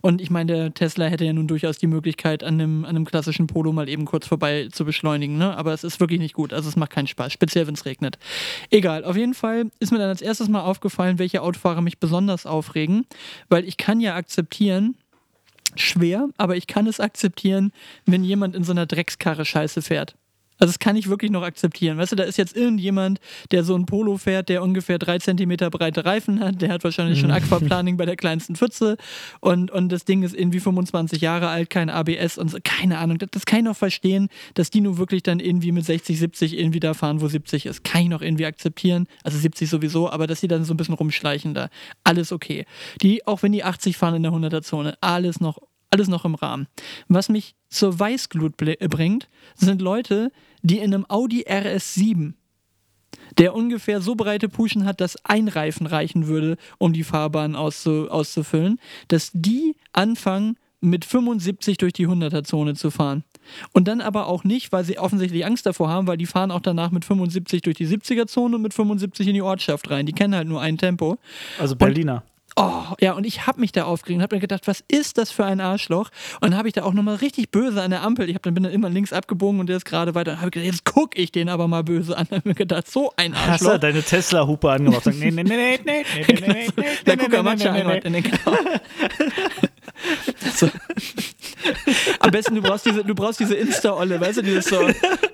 Und ich meine, der Tesla hätte ja nun durchaus die Möglichkeit, an einem, an einem klassischen Polo mal eben kurz vorbei zu beschleunigen. Ne? Aber es ist wirklich nicht gut. Also es macht keinen Spaß, speziell wenn es regnet. Egal, auf jeden Fall ist mir dann als erstes mal aufgefallen, welche Autofahrer mich besonders aufregen, weil ich kann ja akzeptieren, schwer, aber ich kann es akzeptieren, wenn jemand in so einer Dreckskarre Scheiße fährt. Also das kann ich wirklich noch akzeptieren. Weißt du, da ist jetzt irgendjemand, der so ein Polo fährt, der ungefähr drei Zentimeter breite Reifen hat, der hat wahrscheinlich schon Aquaplaning bei der kleinsten Pfütze und, und das Ding ist irgendwie 25 Jahre alt, kein ABS und so, keine Ahnung. Das, das kann ich noch verstehen, dass die nur wirklich dann irgendwie mit 60, 70 irgendwie da fahren, wo 70 ist. Kann ich noch irgendwie akzeptieren. Also 70 sowieso, aber dass die dann so ein bisschen rumschleichen da. Alles okay. Die, auch wenn die 80 fahren in der 100er Zone, alles noch alles noch im Rahmen. Was mich zur Weißglut bringt, sind Leute, die in einem Audi RS7 der ungefähr so breite Puschen hat, dass ein Reifen reichen würde, um die Fahrbahn auszu auszufüllen, dass die anfangen, mit 75 durch die 100er-Zone zu fahren. Und dann aber auch nicht, weil sie offensichtlich Angst davor haben, weil die fahren auch danach mit 75 durch die 70er-Zone und mit 75 in die Ortschaft rein. Die kennen halt nur ein Tempo. Also Berliner. Oh, ja, und ich habe mich da aufgeregt und habe mir gedacht, was ist das für ein Arschloch? Und dann habe ich da auch nochmal richtig böse an der Ampel. Ich hab, dann bin dann immer links abgebogen und der ist gerade weiter. Dann habe gedacht, jetzt gucke ich den aber mal böse an. Dann habe ich mir gedacht, so ein Hast du Arschloch. deine Tesla-Hupe angemacht? und Nee, nee, nee, nee, nee, nee, nee, nee, nee, nee, guckt nee, nee, nee, einmal in den Genau. so. Am besten, du brauchst diese, du brauchst diese Insta-Olle, weißt du, dieses so,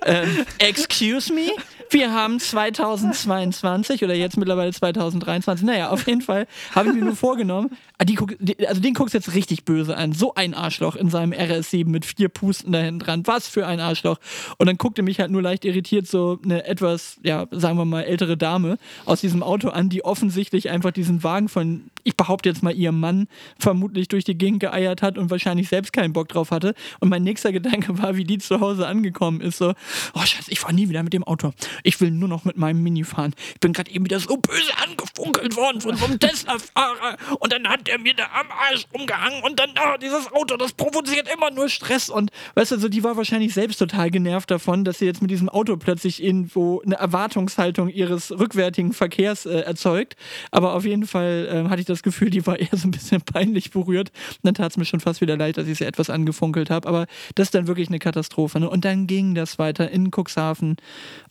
ähm, excuse me, wir haben 2022 oder jetzt mittlerweile 2023. Naja, auf jeden Fall habe ich mir nur vorgenommen, ah, die guck, die, also den guckst du jetzt richtig böse an. So ein Arschloch in seinem RS7 mit vier Pusten da hinten dran. Was für ein Arschloch. Und dann guckte mich halt nur leicht irritiert so eine etwas, ja, sagen wir mal, ältere Dame aus diesem Auto an, die offensichtlich einfach diesen Wagen von, ich behaupte jetzt mal, ihrem Mann vermutlich durch die Gegend geeiert hat und wahrscheinlich selbst keinen Bock drauf hatte. Und mein nächster Gedanke war, wie die zu Hause angekommen ist. So, oh Scheiße, ich fahre nie wieder mit dem Auto. Ich will nur noch mit meinem Mini fahren. Ich bin gerade eben wieder so böse angefunkelt worden von so einem Tesla-Fahrer. Und dann hat der mir da am Arsch rumgehangen. Und dann, ah, dieses Auto, das provoziert immer nur Stress. Und weißt du, so, die war wahrscheinlich selbst total genervt davon, dass sie jetzt mit diesem Auto plötzlich irgendwo eine Erwartungshaltung ihres rückwärtigen Verkehrs äh, erzeugt. Aber auf jeden Fall ähm, hatte ich das Gefühl, die war eher so ein bisschen peinlich berührt. Und dann tat es mir schon fast wieder leid, dass ich sie etwas angefunkelt habe. Aber das ist dann wirklich eine Katastrophe. Ne? Und dann ging das weiter in Cuxhaven.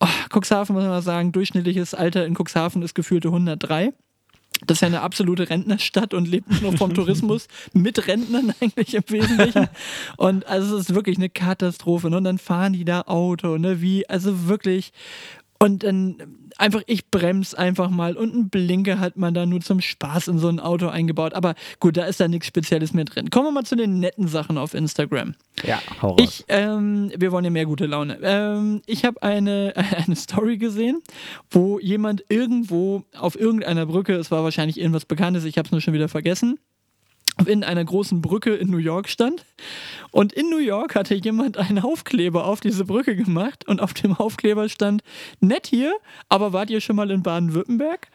Oh, Cuxhaven muss man mal sagen, durchschnittliches Alter in Cuxhaven ist gefühlte 103. Das ist ja eine absolute Rentnerstadt und lebt nur vom <laughs> Tourismus mit Rentnern eigentlich im Wesentlichen. Und also es ist wirklich eine Katastrophe. Ne? Und dann fahren die da Auto, ne? Wie, also wirklich. Und dann einfach, ich bremse einfach mal und einen Blinker hat man da nur zum Spaß in so ein Auto eingebaut. Aber gut, da ist da nichts Spezielles mehr drin. Kommen wir mal zu den netten Sachen auf Instagram. Ja, hau raus. Ich, ähm, wir wollen ja mehr gute Laune. Ähm, ich habe eine, <laughs> eine Story gesehen, wo jemand irgendwo auf irgendeiner Brücke, es war wahrscheinlich irgendwas Bekanntes, ich habe es nur schon wieder vergessen, in einer großen Brücke in New York stand. Und in New York hatte jemand einen Aufkleber auf diese Brücke gemacht und auf dem Aufkleber stand, nett hier, aber wart ihr schon mal in Baden-Württemberg?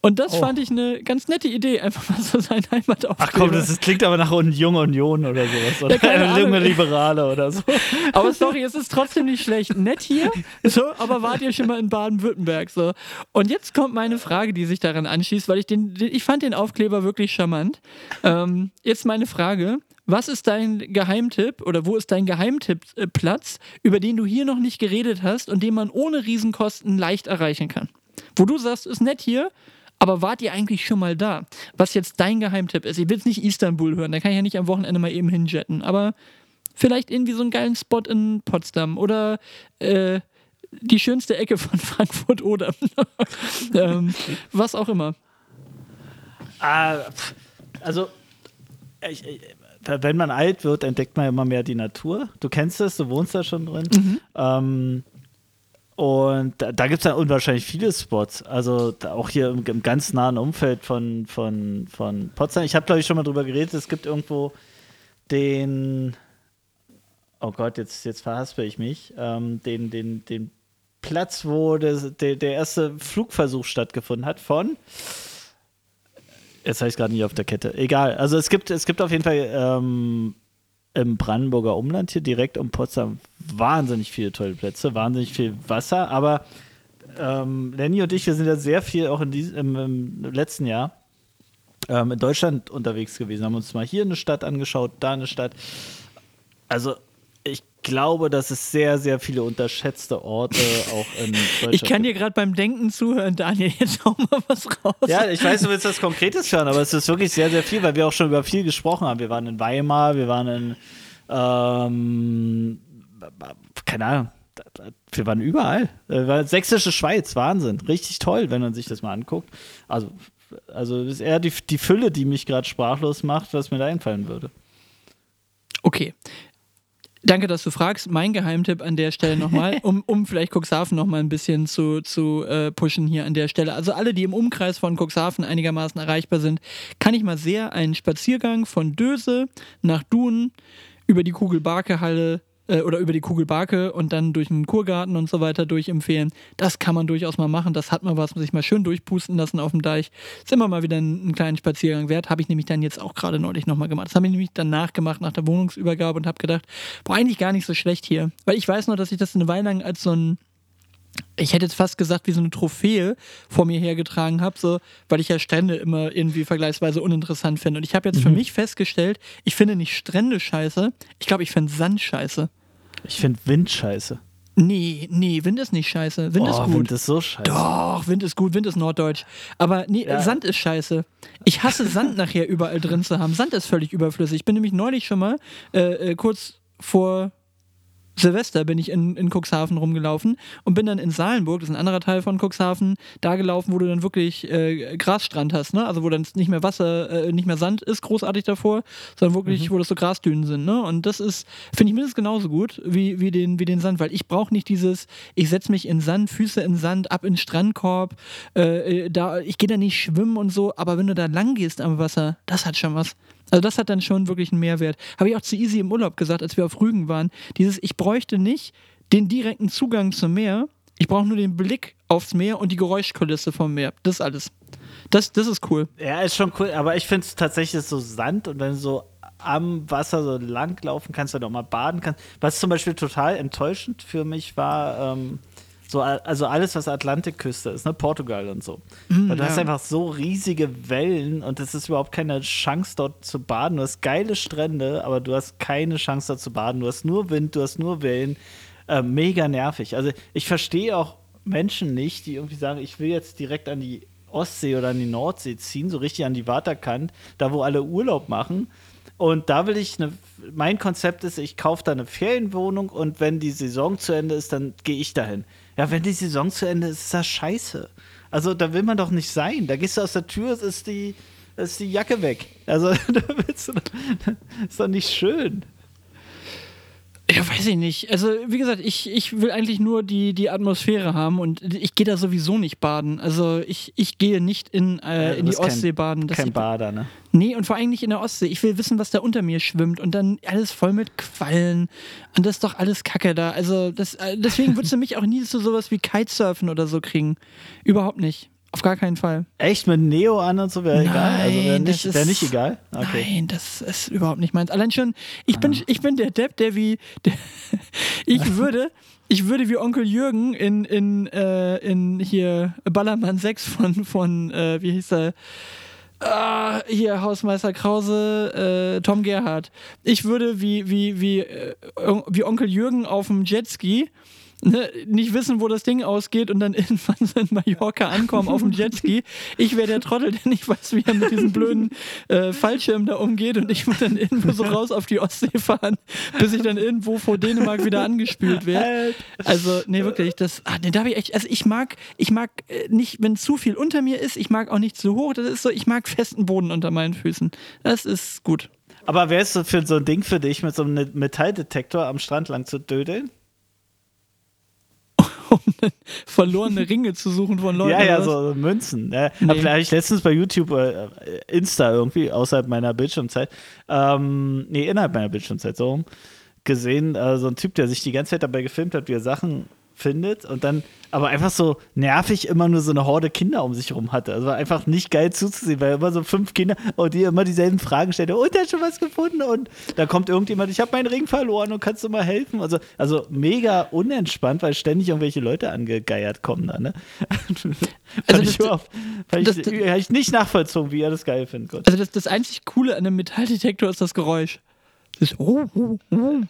Und das Oh. fand ich eine ganz nette Idee, einfach mal so sein Heimataufkleber. Ach komm, das ist, klingt aber nach Un- Junge Union oder sowas. Oder eine <laughs> junge. Liberale oder so. <laughs> Aber sorry, es ist trotzdem nicht schlecht. Nett hier, so, aber wart ihr schon mal in Baden-Württemberg? So. Und jetzt kommt meine Frage, die sich daran anschließt, weil ich den, den ich fand den Aufkleber wirklich charmant. Ähm, jetzt meine Frage. Was ist dein Geheimtipp oder wo ist dein Geheimtippplatz, über den du hier noch nicht geredet hast und den man ohne Riesenkosten leicht erreichen kann? Wo du sagst, ist nett hier, aber wart ihr eigentlich schon mal da? Was jetzt dein Geheimtipp ist. Ich will jetzt nicht Istanbul hören, da kann ich ja nicht am Wochenende mal eben hinjetten, aber vielleicht irgendwie so einen geilen Spot in Potsdam oder äh, die schönste Ecke von <laughs> Frankfurt oder ähm, was auch immer. Ah, also, ich, ich, wenn man alt wird, entdeckt man immer mehr die Natur. Du kennst es, du wohnst da schon drin. Ähm, und da, da gibt es ja unwahrscheinlich viele Spots. Also auch hier im, im ganz nahen Umfeld von, von, von Potsdam. Ich habe, glaube ich, schon mal drüber geredet. Es gibt irgendwo den, oh Gott, jetzt, jetzt verhaspel ich mich, ähm, den, den, den Platz, wo das, der, der erste Flugversuch stattgefunden hat von Jetzt habe ich gerade nicht auf der Kette. Egal. Also es gibt, es gibt auf jeden Fall ähm, im Brandenburger Umland hier direkt um Potsdam wahnsinnig viele tolle Plätze, wahnsinnig viel Wasser. Aber ähm, Lenny und ich, wir sind ja sehr viel auch in diesem, im, im letzten Jahr ähm, in Deutschland unterwegs gewesen, haben uns mal hier eine Stadt angeschaut, da eine Stadt. Also ich glaube, dass es sehr, sehr viele unterschätzte Orte auch in <laughs> Deutschland Ich kann dir gerade beim Denken zuhören, Daniel. Jetzt hau mal was raus. Ja, ich weiß, du willst was Konkretes hören, aber es ist wirklich sehr, sehr viel, weil wir auch schon über viel gesprochen haben. Wir waren in Weimar, wir waren in, ähm, keine Ahnung, wir waren überall. Äh, Sächsische Schweiz, Wahnsinn. Richtig toll, wenn man sich das mal anguckt. Also, also es ist eher die, die Fülle, die mich gerade sprachlos macht, was mir da einfallen würde. Okay. Danke, dass du fragst. Mein Geheimtipp an der Stelle nochmal, <laughs> um, um vielleicht Cuxhaven nochmal ein bisschen zu, zu äh, pushen hier an der Stelle. Also alle, die im Umkreis von Cuxhaven einigermaßen erreichbar sind, kann ich mal sehr einen Spaziergang von Döse nach Dun über die Kugelbarke-Halle äh, oder über die Kugel Barke und dann durch einen Kurgarten und so weiter durchempfehlen. Das kann man durchaus mal machen. Das hat man was, sich mal schön durchpusten lassen auf dem Deich. Ist immer mal wieder einen, einen kleinen Spaziergang wert. Habe ich nämlich dann jetzt auch gerade neulich nochmal gemacht. Das habe ich nämlich danach gemacht, nach der Wohnungsübergabe und habe gedacht, boah, eigentlich gar nicht so schlecht hier. Weil ich weiß noch, dass ich das eine Weile lang als so ein ich hätte jetzt fast gesagt, wie so eine Trophäe vor mir hergetragen habe, so, weil ich ja Strände immer irgendwie vergleichsweise uninteressant finde. Und ich habe jetzt für mich festgestellt, ich finde nicht Strände scheiße, ich glaube, ich finde Sand scheiße. Ich finde Wind scheiße. Nee, nee, Wind ist nicht scheiße. Wind ist oh, gut. Wind ist so scheiße. Doch, Wind ist gut, Wind ist norddeutsch. Aber nee, Ja. Sand ist scheiße. Ich hasse Sand <laughs> nachher überall drin zu haben. Sand ist völlig überflüssig. Ich bin nämlich neulich schon mal äh, äh, kurz vor Silvester bin ich in, in Cuxhaven rumgelaufen und bin dann in Salenburg, das ist ein anderer Teil von Cuxhaven, da gelaufen, wo du dann wirklich äh, Grasstrand hast, ne? Also wo dann nicht mehr Wasser, äh, nicht mehr Sand ist großartig davor, sondern wirklich, wo das so Grasdünen sind, ne? Und das ist, finde ich mindestens genauso gut wie, wie, den, wie den Sand, weil ich brauche nicht dieses, ich setze mich in Sand, Füße in Sand, ab in den Strandkorb, äh, äh, da, ich gehe da nicht schwimmen und so, aber wenn du da lang gehst am Wasser, das hat schon was. Also das hat dann schon wirklich einen Mehrwert. Habe ich auch zu Easy im Urlaub gesagt, als wir auf Rügen waren. Dieses, ich bräuchte nicht den direkten Zugang zum Meer. Ich brauche nur den Blick aufs Meer und die Geräuschkulisse vom Meer. Das ist alles. Das, das ist cool. Ja, ist schon cool, aber ich finde es tatsächlich so Sand und wenn du so am Wasser so lang laufen kannst, dann auch mal baden kannst. Was zum Beispiel total enttäuschend für mich war, ähm, so, also alles, was Atlantikküste ist, ne, Portugal und so. Weil du hast ja. einfach so riesige Wellen und es ist überhaupt keine Chance dort zu baden. Du hast geile Strände, aber du hast keine Chance dort zu baden. Du hast nur Wind, du hast nur Wellen. Äh, mega nervig. Also ich verstehe auch Menschen nicht, die irgendwie sagen, ich will jetzt direkt an die Ostsee oder an die Nordsee ziehen, so richtig an die Waterkant, da wo alle Urlaub machen. Und da will ich eine, mein Konzept ist, ich kaufe da eine Ferienwohnung und wenn die Saison zu Ende ist, dann gehe ich dahin. Ja, wenn die Saison zu Ende ist, ist das scheiße. Also da will man doch nicht sein. Da gehst du aus der Tür, es ist die, ist die Jacke weg. Also <laughs> da willst du, doch- ist doch nicht schön. Ja, weiß ich nicht. Also, wie gesagt, ich, ich will eigentlich nur die, die Atmosphäre haben und ich gehe da sowieso nicht baden. Also, ich, ich gehe nicht in, äh, du in die bist kein- Ostsee baden. Das Kein Bader, ne? Nee, und vor allem nicht in der Ostsee. Ich will wissen, was da unter mir schwimmt und dann alles voll mit Quallen. Und das ist doch alles Kacke da. Also, das, äh, deswegen würdest du mich auch nie zu sowas wie Kitesurfen oder so kriegen. Überhaupt nicht. Auf gar keinen Fall. Echt mit Neo an und so wäre egal. Also wäre nicht, wär nicht egal. Okay. Nein, das ist überhaupt nicht meins. Allein schon, ich bin, ich bin der Depp, der wie. Der, <laughs> ich <laughs> würde. Ich würde wie Onkel Jürgen in, in, äh, in hier Ballermann 6 von, von äh, wie hieß er? Ah, hier Hausmeister Krause, äh, Tom Gerhardt. Ich würde wie, wie, wie, äh, wie Onkel Jürgen auf dem Jetski ne, nicht wissen, wo das Ding ausgeht und dann <laughs> irgendwann so in Mallorca ankommen auf dem Jetski. Ich wäre der Trottel, der nicht weiß, wie er mit diesem blöden äh, Fallschirm da umgeht und ich würde dann irgendwo so raus auf die Ostsee fahren, bis ich dann irgendwo vor Dänemark wieder angespült werde. Also, nee, wirklich, das, ah, nee, da habe ich echt, also ich mag, ich mag äh, nicht, wenn zu viel unter mir ist, ich mag auch nicht zu hoch, das ist so, ich mag festen Boden unter meinen Füßen. Das ist gut. Aber wäre es so für so ein Ding für dich, mit so einem Metalldetektor am Strand lang zu dödeln? Um verlorene Ringe zu suchen von Leuten. ja, ja, so Münzen. Ja. Nee. Hab Habe ich letztens bei YouTube, äh, Insta irgendwie, außerhalb meiner Bildschirmzeit, ähm, nee, innerhalb meiner Bildschirmzeit, so rum, gesehen, äh, so ein Typ, der sich die ganze Zeit dabei gefilmt hat, wie er Sachen findet und dann aber einfach so nervig immer nur so eine Horde Kinder um sich rum hatte. Also war einfach nicht geil zuzusehen, weil immer so fünf Kinder und die immer dieselben Fragen stellen. Und hast schon was gefunden? Und da kommt irgendjemand, ich habe meinen Ring verloren und kannst du mal helfen? Also, also mega unentspannt, weil ständig irgendwelche Leute angegeiert kommen da, ne? <laughs> Also ich das- fand das- ich, ich nicht nachvollzogen, wie er das geil finden konnte. Also das, das einzig Coole an einem Metalldetektor ist das Geräusch. Das ist, oh, oh, oh, <laughs>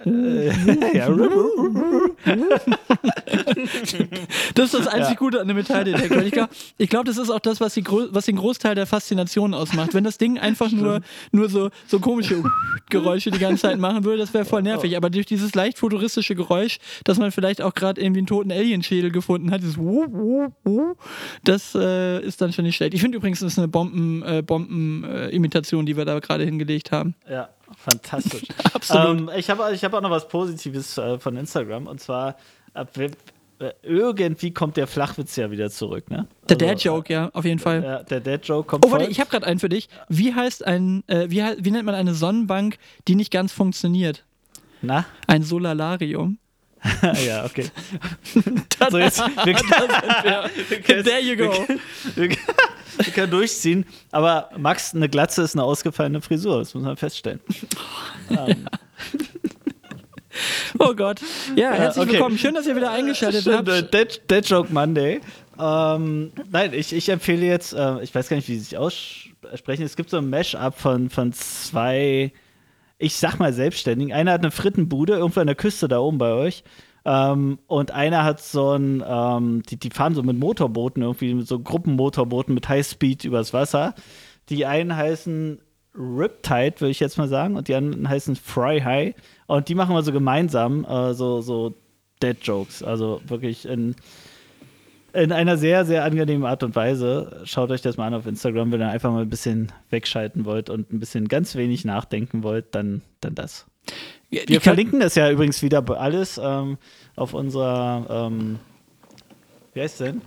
Das ist das einzig Gute an einem Metalldetektor. Ich glaube, glaub, das ist auch das, was, die, was den Großteil der Faszination ausmacht. Wenn das Ding einfach nur, nur so, so komische Geräusche die ganze Zeit machen würde, das wäre voll nervig. Aber durch dieses leicht futuristische Geräusch, dass man vielleicht auch gerade irgendwie einen toten Alienschädel gefunden hat, dieses das äh, ist dann schon nicht schlecht. Ich finde übrigens, das ist eine Bomben, äh, Bomben-Imitation, die wir da gerade hingelegt haben. Ja, fantastisch. <laughs> Absolut. Ähm, ich habe ich hab auch noch was Positives äh, von Instagram und zwar ab, äh, irgendwie kommt der Flachwitz ja wieder zurück, ne? Der Also, Dad-Joke, ja, auf jeden Fall. Ja, der Dad-Joke kommt Oh, warte, voll. ich habe gerade einen für dich. Wie heißt ein, äh, wie, wie nennt man eine Sonnenbank, die nicht ganz funktioniert? Na? Ein Solalarium. <laughs> ja, okay. <laughs> so, jetzt, wir, There you go. Wir, wir können durchziehen. Aber Max, eine Glatze ist eine ausgefallene Frisur, das muss man feststellen. <laughs> ähm, Oh Gott. Ja, herzlich okay. willkommen. Schön, dass ihr wieder eingeschaltet Stimmt, äh, habt. Dead, Dead Joke Monday. Ähm, nein, ich, ich empfehle jetzt, äh, ich weiß gar nicht, wie sie sich aussprechen. Es gibt so ein Mash-up von, von zwei, ich sag mal Selbstständigen. Einer hat eine Frittenbude irgendwo an der Küste da oben bei euch. Ähm, und einer hat so ein, ähm, die, die fahren so mit Motorbooten irgendwie, mit so Gruppenmotorbooten mit Highspeed übers Wasser. Die einen heißen Riptide, würde ich jetzt mal sagen, und die anderen heißen Fry High. Und die machen wir so gemeinsam äh, so, so Dead Jokes. Also wirklich in, in einer sehr, sehr angenehmen Art und Weise. Schaut euch das mal an auf Instagram, wenn ihr einfach mal ein bisschen wegschalten wollt und ein bisschen ganz wenig nachdenken wollt, dann, dann das. Die Wir kann- verlinken das ja übrigens wieder alles ähm, auf unserer, ähm, wie heißt denn?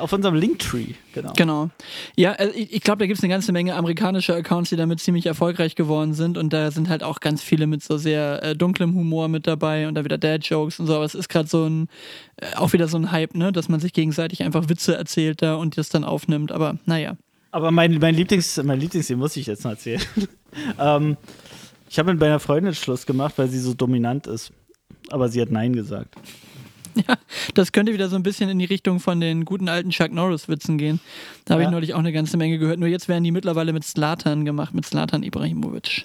Auf unserem Linktree, genau. Genau. Ja, äh, ich, glaube, da gibt es eine ganze Menge amerikanische Accounts, die damit ziemlich erfolgreich geworden sind. Und da sind halt auch ganz viele mit so sehr äh, dunklem Humor mit dabei und da wieder Dad-Jokes und so. Aber es ist gerade so ein, äh, auch wieder so ein Hype, ne? dass man sich gegenseitig einfach Witze erzählt da und das dann aufnimmt. Aber naja. Aber mein, mein Lieblings, mein Lieblings, den muss ich jetzt noch erzählen. <laughs> ähm, ich habe mit meiner Freundin Schluss gemacht, weil sie so dominant ist. Aber sie hat Nein gesagt. Ja, das könnte wieder so ein bisschen in die Richtung von den guten alten Chuck Norris-Witzen gehen. Da habe Ja. ich neulich auch eine ganze Menge gehört. Nur jetzt werden die mittlerweile mit Slatan gemacht, mit Slatan Ibrahimovic.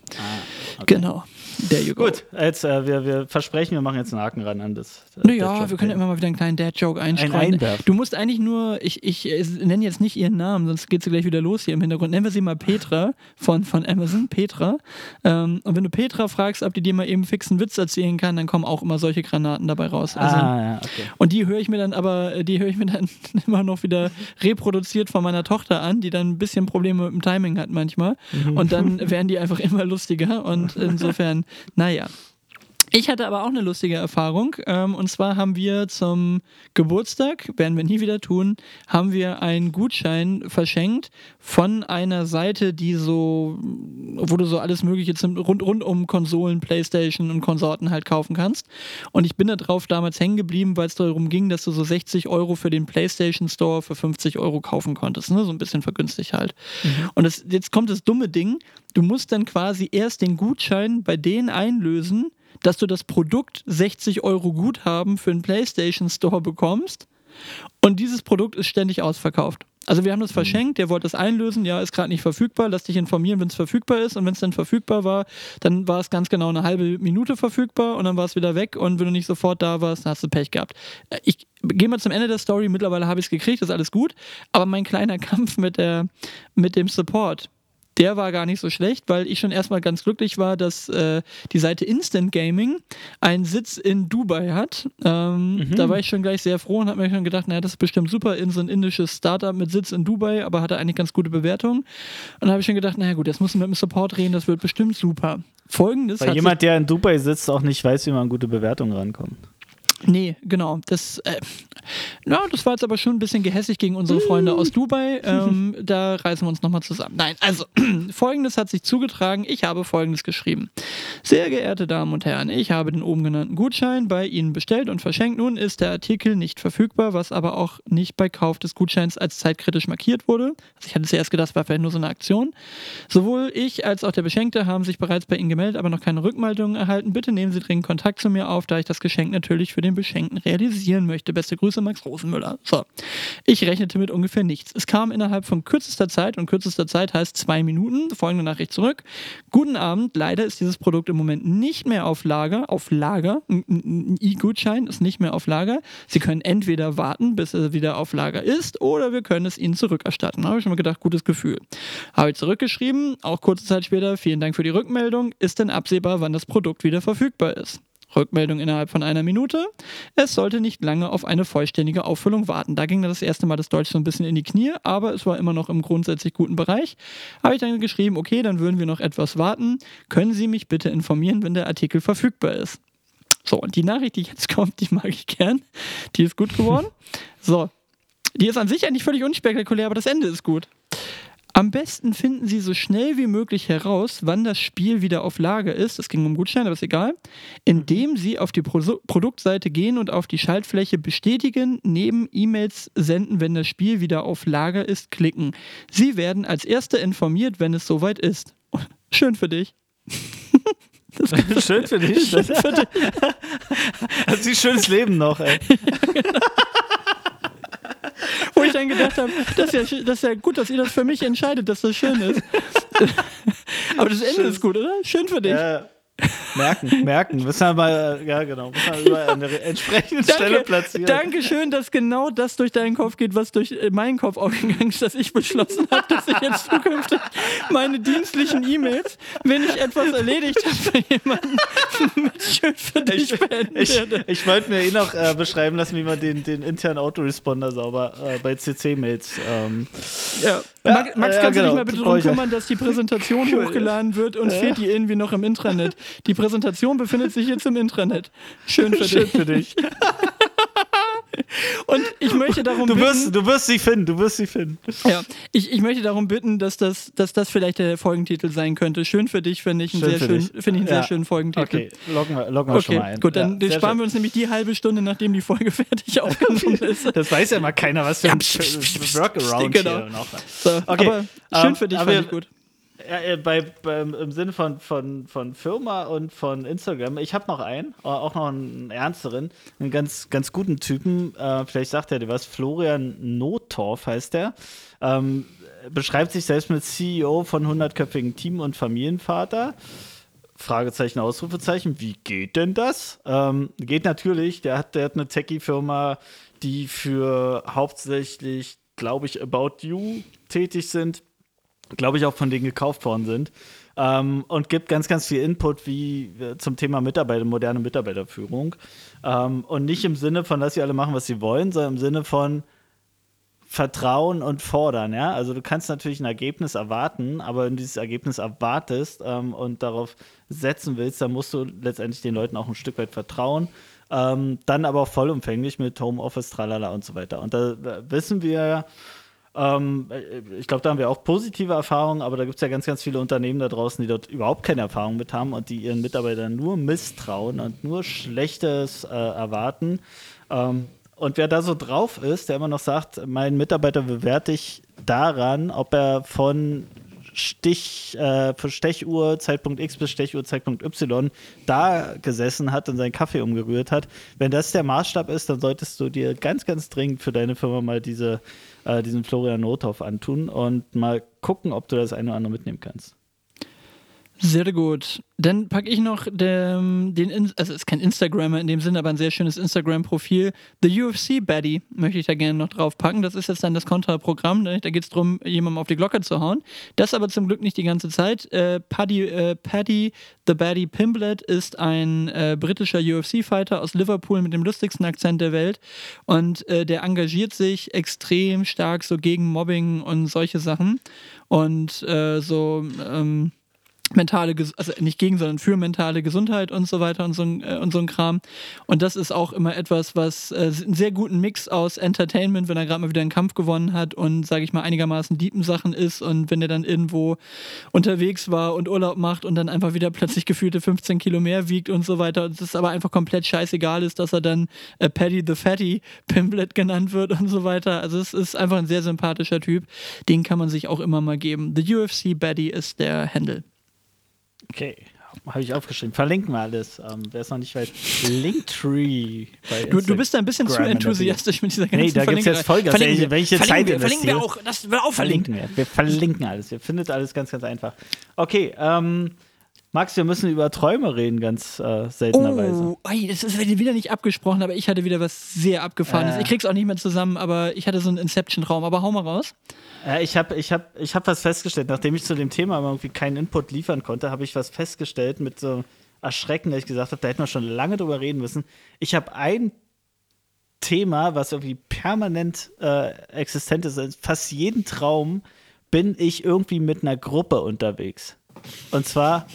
Genau. There you go. Gut, jetzt, äh, wir, wir versprechen, wir machen jetzt einen Haken ran an das. äh, Naja, wir können ja immer mal wieder einen kleinen Dad-Joke einstreuen. einwerfen. Du musst eigentlich nur, ich, ich äh, nenne jetzt nicht ihren Namen, sonst geht sie gleich wieder los hier im Hintergrund. Nennen wir sie mal Petra von, von Amazon, Petra. Ähm, und wenn du Petra fragst, ob die dir mal eben fix einen Witz erzählen kann, dann kommen auch immer solche Granaten dabei raus. Also, Ah, ja, okay. Und die höre ich mir dann aber, die höre ich mir dann <laughs> immer noch wieder reproduziert von meiner Tochter an, die dann ein bisschen Probleme mit dem Timing hat manchmal. Und dann werden die einfach immer lustiger. Und insofern, naja. Ich hatte aber auch eine lustige Erfahrung. Ähm, und zwar haben wir zum Geburtstag, werden wir nie wieder tun, haben wir einen Gutschein verschenkt von einer Seite, die so, wo du so alles Mögliche zum, rund, rund um Konsolen, Playstation und Konsorten halt kaufen kannst. Und ich bin da drauf damals hängen geblieben, weil es darum ging, dass du so 60 Euro für den Playstation Store für 50 Euro kaufen konntest. Ne? So ein bisschen vergünstigt halt. Und das, jetzt kommt das dumme Ding. Du musst dann quasi erst den Gutschein bei denen einlösen, dass du das Produkt 60 Euro Guthaben für den PlayStation Store bekommst und dieses Produkt ist ständig ausverkauft. Also wir haben das verschenkt, der wollte es einlösen, ja, ist gerade nicht verfügbar, lass dich informieren, wenn es verfügbar ist und wenn es dann verfügbar war, dann war es ganz genau eine halbe Minute verfügbar und dann war es wieder weg und wenn du nicht sofort da warst, dann hast du Pech gehabt. Ich gehe mal zum Ende der Story, mittlerweile habe ich es gekriegt, ist alles gut, aber mein kleiner <laughs> Kampf mit, der, mit dem Support, der war gar nicht so schlecht, weil ich schon erstmal ganz glücklich war, dass äh, die Seite Instant Gaming einen Sitz in Dubai hat. Ähm, Da war ich schon gleich sehr froh und habe mir schon gedacht, naja, das ist bestimmt super, in so ein indisches Startup mit Sitz in Dubai, aber hatte eigentlich ganz gute Bewertungen. Und habe ich schon gedacht, naja gut, jetzt muss ich mit dem Support reden, das wird bestimmt super. Folgendes Weil jemand, der in Dubai sitzt, auch nicht weiß, wie man an gute Bewertungen rankommt. Nee, genau. Das, äh, ja, das war jetzt aber schon ein bisschen gehässig gegen unsere Freunde aus Dubai. Ähm, <laughs> da reißen wir uns nochmal zusammen. Nein, also, <clears throat> folgendes hat sich zugetragen. Ich habe folgendes geschrieben. Sehr geehrte Damen und Herren, ich habe den oben genannten Gutschein bei Ihnen bestellt und verschenkt. Nun ist der Artikel nicht verfügbar, was aber auch nicht bei Kauf des Gutscheins als zeitkritisch markiert wurde. Also ich hatte zuerst gedacht, es war vielleicht nur so eine Aktion. Sowohl ich als auch der Beschenkte haben sich bereits bei Ihnen gemeldet, aber noch keine Rückmeldungen erhalten. Bitte nehmen Sie dringend Kontakt zu mir auf, da ich das Geschenk natürlich für den Beschenkten realisieren möchte. Beste Grüße, Max Rosenmüller. So, ich rechnete mit ungefähr nichts. Es kam innerhalb von kürzester Zeit, und kürzester Zeit heißt zwei Minuten, folgende Nachricht zurück. Guten Abend, leider ist dieses Produkt im Moment nicht mehr auf Lager, auf Lager, ein- ein ein E-Gutschein ist nicht mehr auf Lager. Sie können entweder warten, bis er wieder auf Lager ist, oder wir können es Ihnen zurückerstatten. Habe ich schon mal gedacht, gutes Gefühl. Habe ich zurückgeschrieben, auch kurze Zeit später, vielen Dank für die Rückmeldung. Ist denn absehbar, wann das Produkt wieder verfügbar ist? Rückmeldung innerhalb von einer Minute. Es sollte nicht lange auf eine vollständige Auffüllung warten. Da ging das erste Mal das Deutsch so ein bisschen in die Knie, aber es war immer noch im grundsätzlich guten Bereich. Habe ich dann geschrieben, okay, dann würden wir noch etwas warten. Können Sie mich bitte informieren, wenn der Artikel verfügbar ist? So, und die Nachricht, die jetzt <laughs> kommt, die mag ich gern. Die ist gut geworden. So, die ist an sich eigentlich völlig unspektakulär, aber das Ende ist gut. Am besten finden Sie so schnell wie möglich heraus, wann das Spiel wieder auf Lager ist. Es ging um Gutscheine, aber ist egal. Indem Sie auf die Pro Produktseite gehen und auf die Schaltfläche bestätigen, neben E-Mails senden, wenn das Spiel wieder auf Lager ist, klicken. Sie werden als Erste informiert, wenn es soweit ist. <laughs> <laughs> Schön für dich. Schön für dich. Das, <laughs> das ist ein schönes Leben noch, ey. <laughs> Wo ich dann gedacht habe, das ist, ja, das ist ja gut, dass ihr das für mich entscheidet, dass das schön ist. <laughs> Aber das Ende Schön. ist gut, oder? Schön für dich. Ja, merken, merken. Müssen wir mal, ja genau, müssen wir überall an der entsprechenden Stelle platzieren. danke schön, dass genau das durch deinen Kopf geht, was durch äh, meinen Kopf aufgegangen ist, dass ich beschlossen habe, dass ich jetzt zukünftig meine dienstlichen E-Mails, wenn ich etwas erledigt habe für jemanden, <laughs> mit schön für Ich, <laughs> ich, ich wollte mir eh noch äh, beschreiben lassen, wie man den, den internen Autoresponder sauber äh, bei CC-Mails. Ähm, Ja. Ja, Max, Max ja, kannst du genau. dich mal bitte darum ja. kümmern, dass die Präsentation <laughs> hochgeladen wird und fehlt die irgendwie noch im Intranet. Die Präsentation befindet sich jetzt im Intranet. Schön für schön dich. für dich. <laughs> Und ich möchte darum Du bitten, wirst, du wirst sie finden, du wirst sie finden. ja, ich, ich möchte darum bitten, dass das, dass das vielleicht der Folgentitel sein könnte. Schön für dich finde ich einen Schön sehr für schön, dich. finde ich einen Ja. sehr schönen Folgentitel. Okay, loggen wir, loggen wir schon Okay, mal ein. gut, dann Ja, sparen schön. wir uns nämlich die halbe Stunde, nachdem die Folge <laughs> fertig aufgenommen <laughs> ist. Das weiß ja mal keiner, was für Ja, ein pst, Workaround genau. hier noch. So, Okay, Aber schön ähm, für dich, aber fand ich gut. Ja, äh, bei, beim, Im Sinne von, von, von Firma und von Instagram. Ich habe noch einen, äh, auch noch einen ernsteren, einen ganz, ganz guten Typen. Äh, vielleicht sagt er dir was. Florian Nottorf heißt der. Ähm, beschreibt sich selbst mit CEO von 100-köpfigen Team und Familienvater. Fragezeichen, Ausrufezeichen. Wie geht denn das? Ähm, geht natürlich. Der hat, der hat eine Techie-Firma, die für hauptsächlich, glaube ich, About You tätig sind glaube ich, auch von denen gekauft worden sind. Ähm, und gibt ganz, ganz viel Input wie äh, zum Thema Mitarbeiter, moderne Mitarbeiterführung. Ähm, und nicht im Sinne von, dass sie alle machen, was sie wollen, sondern im Sinne von Vertrauen und fordern, ja. Also du kannst natürlich ein Ergebnis erwarten, aber wenn du dieses Ergebnis erwartest ähm, und darauf setzen willst, dann musst du letztendlich den Leuten auch ein Stück weit vertrauen. Ähm, dann aber auch vollumfänglich mit Homeoffice, tralala und so weiter. Und da, da wissen wir, ähm, ich glaube, da haben wir auch positive Erfahrungen, aber da gibt es ja ganz, ganz viele Unternehmen da draußen, die dort überhaupt keine Erfahrung mit haben und die ihren Mitarbeitern nur misstrauen und nur Schlechtes äh, erwarten. Ähm, und wer da so drauf ist, der immer noch sagt, mein Mitarbeiter bewerte ich daran, ob er von Stich, äh, Stechuhr Zeitpunkt X bis Stechuhr Zeitpunkt Y da gesessen hat und seinen Kaffee umgerührt hat. Wenn das der Maßstab ist, dann solltest du dir ganz, ganz dringend für deine Firma mal diese, äh, diesen Florian Nothoff antun und mal gucken, ob du das eine oder andere mitnehmen kannst. Sehr gut. Dann packe ich noch den, den also es ist kein Instagrammer in dem Sinne, aber ein sehr schönes Instagram-Profil. The UFC Baddy möchte ich da gerne noch drauf packen. Das ist jetzt dann das Kontraprogramm. Ne? Da geht es darum, jemandem auf die Glocke zu hauen. Das aber zum Glück nicht die ganze Zeit. Äh, Paddy, äh, Paddy the Baddy Pimblett ist ein äh, britischer UFC-Fighter aus Liverpool mit dem lustigsten Akzent der Welt. Und äh, der engagiert sich extrem stark so gegen Mobbing und solche Sachen. Und äh, so, ähm, mentale, also nicht gegen, sondern für mentale Gesundheit und so weiter und so, äh, und so ein Kram. Und das ist auch immer etwas, was äh, einen sehr guten Mix aus Entertainment, wenn er gerade mal wieder einen Kampf gewonnen hat und, sage ich mal, einigermaßen deepen Sachen ist und wenn er dann irgendwo unterwegs war und Urlaub macht und dann einfach wieder plötzlich gefühlte 15 Kilo mehr wiegt und so weiter und es aber einfach komplett scheißegal ist, dass er dann äh, Paddy the Fatty <laughs> Pimblet genannt wird und so weiter. Also es ist einfach ein sehr sympathischer Typ. Den kann man sich auch immer mal geben. The UFC Baddy ist der Handle. Okay, habe ich aufgeschrieben. Verlinken wir alles. Ähm, Wer es noch nicht weiß, Linktree. Du, du bist da ein bisschen zu Instagram enthusiastisch mit dieser ganzen Nee, da gibt's jetzt Vollgas. Verlinken Welche- wir. Zeit wir, verlinken wir auch. Das wird auch verlinkt. Verlinken wir. Wir verlinken alles. Ihr findet alles ganz, ganz einfach. Okay, ähm, Max, wir müssen über Träume reden, ganz äh, seltenerweise. Oh, ei, das ist wieder nicht abgesprochen, aber ich hatte wieder was sehr abgefahrenes. Äh. Ich krieg's auch nicht mehr zusammen, aber ich hatte so einen Inception-Traum. Aber hau mal raus. Ja, ich habe ich hab, ich hab was festgestellt. Nachdem ich zu dem Thema irgendwie keinen Input liefern konnte, habe ich was festgestellt mit so Erschrecken, dass ich gesagt habe, da hätten wir schon lange drüber reden müssen. Ich habe ein Thema, was irgendwie permanent äh, existent ist. In fast jeden Traum bin ich irgendwie mit einer Gruppe unterwegs. Und zwar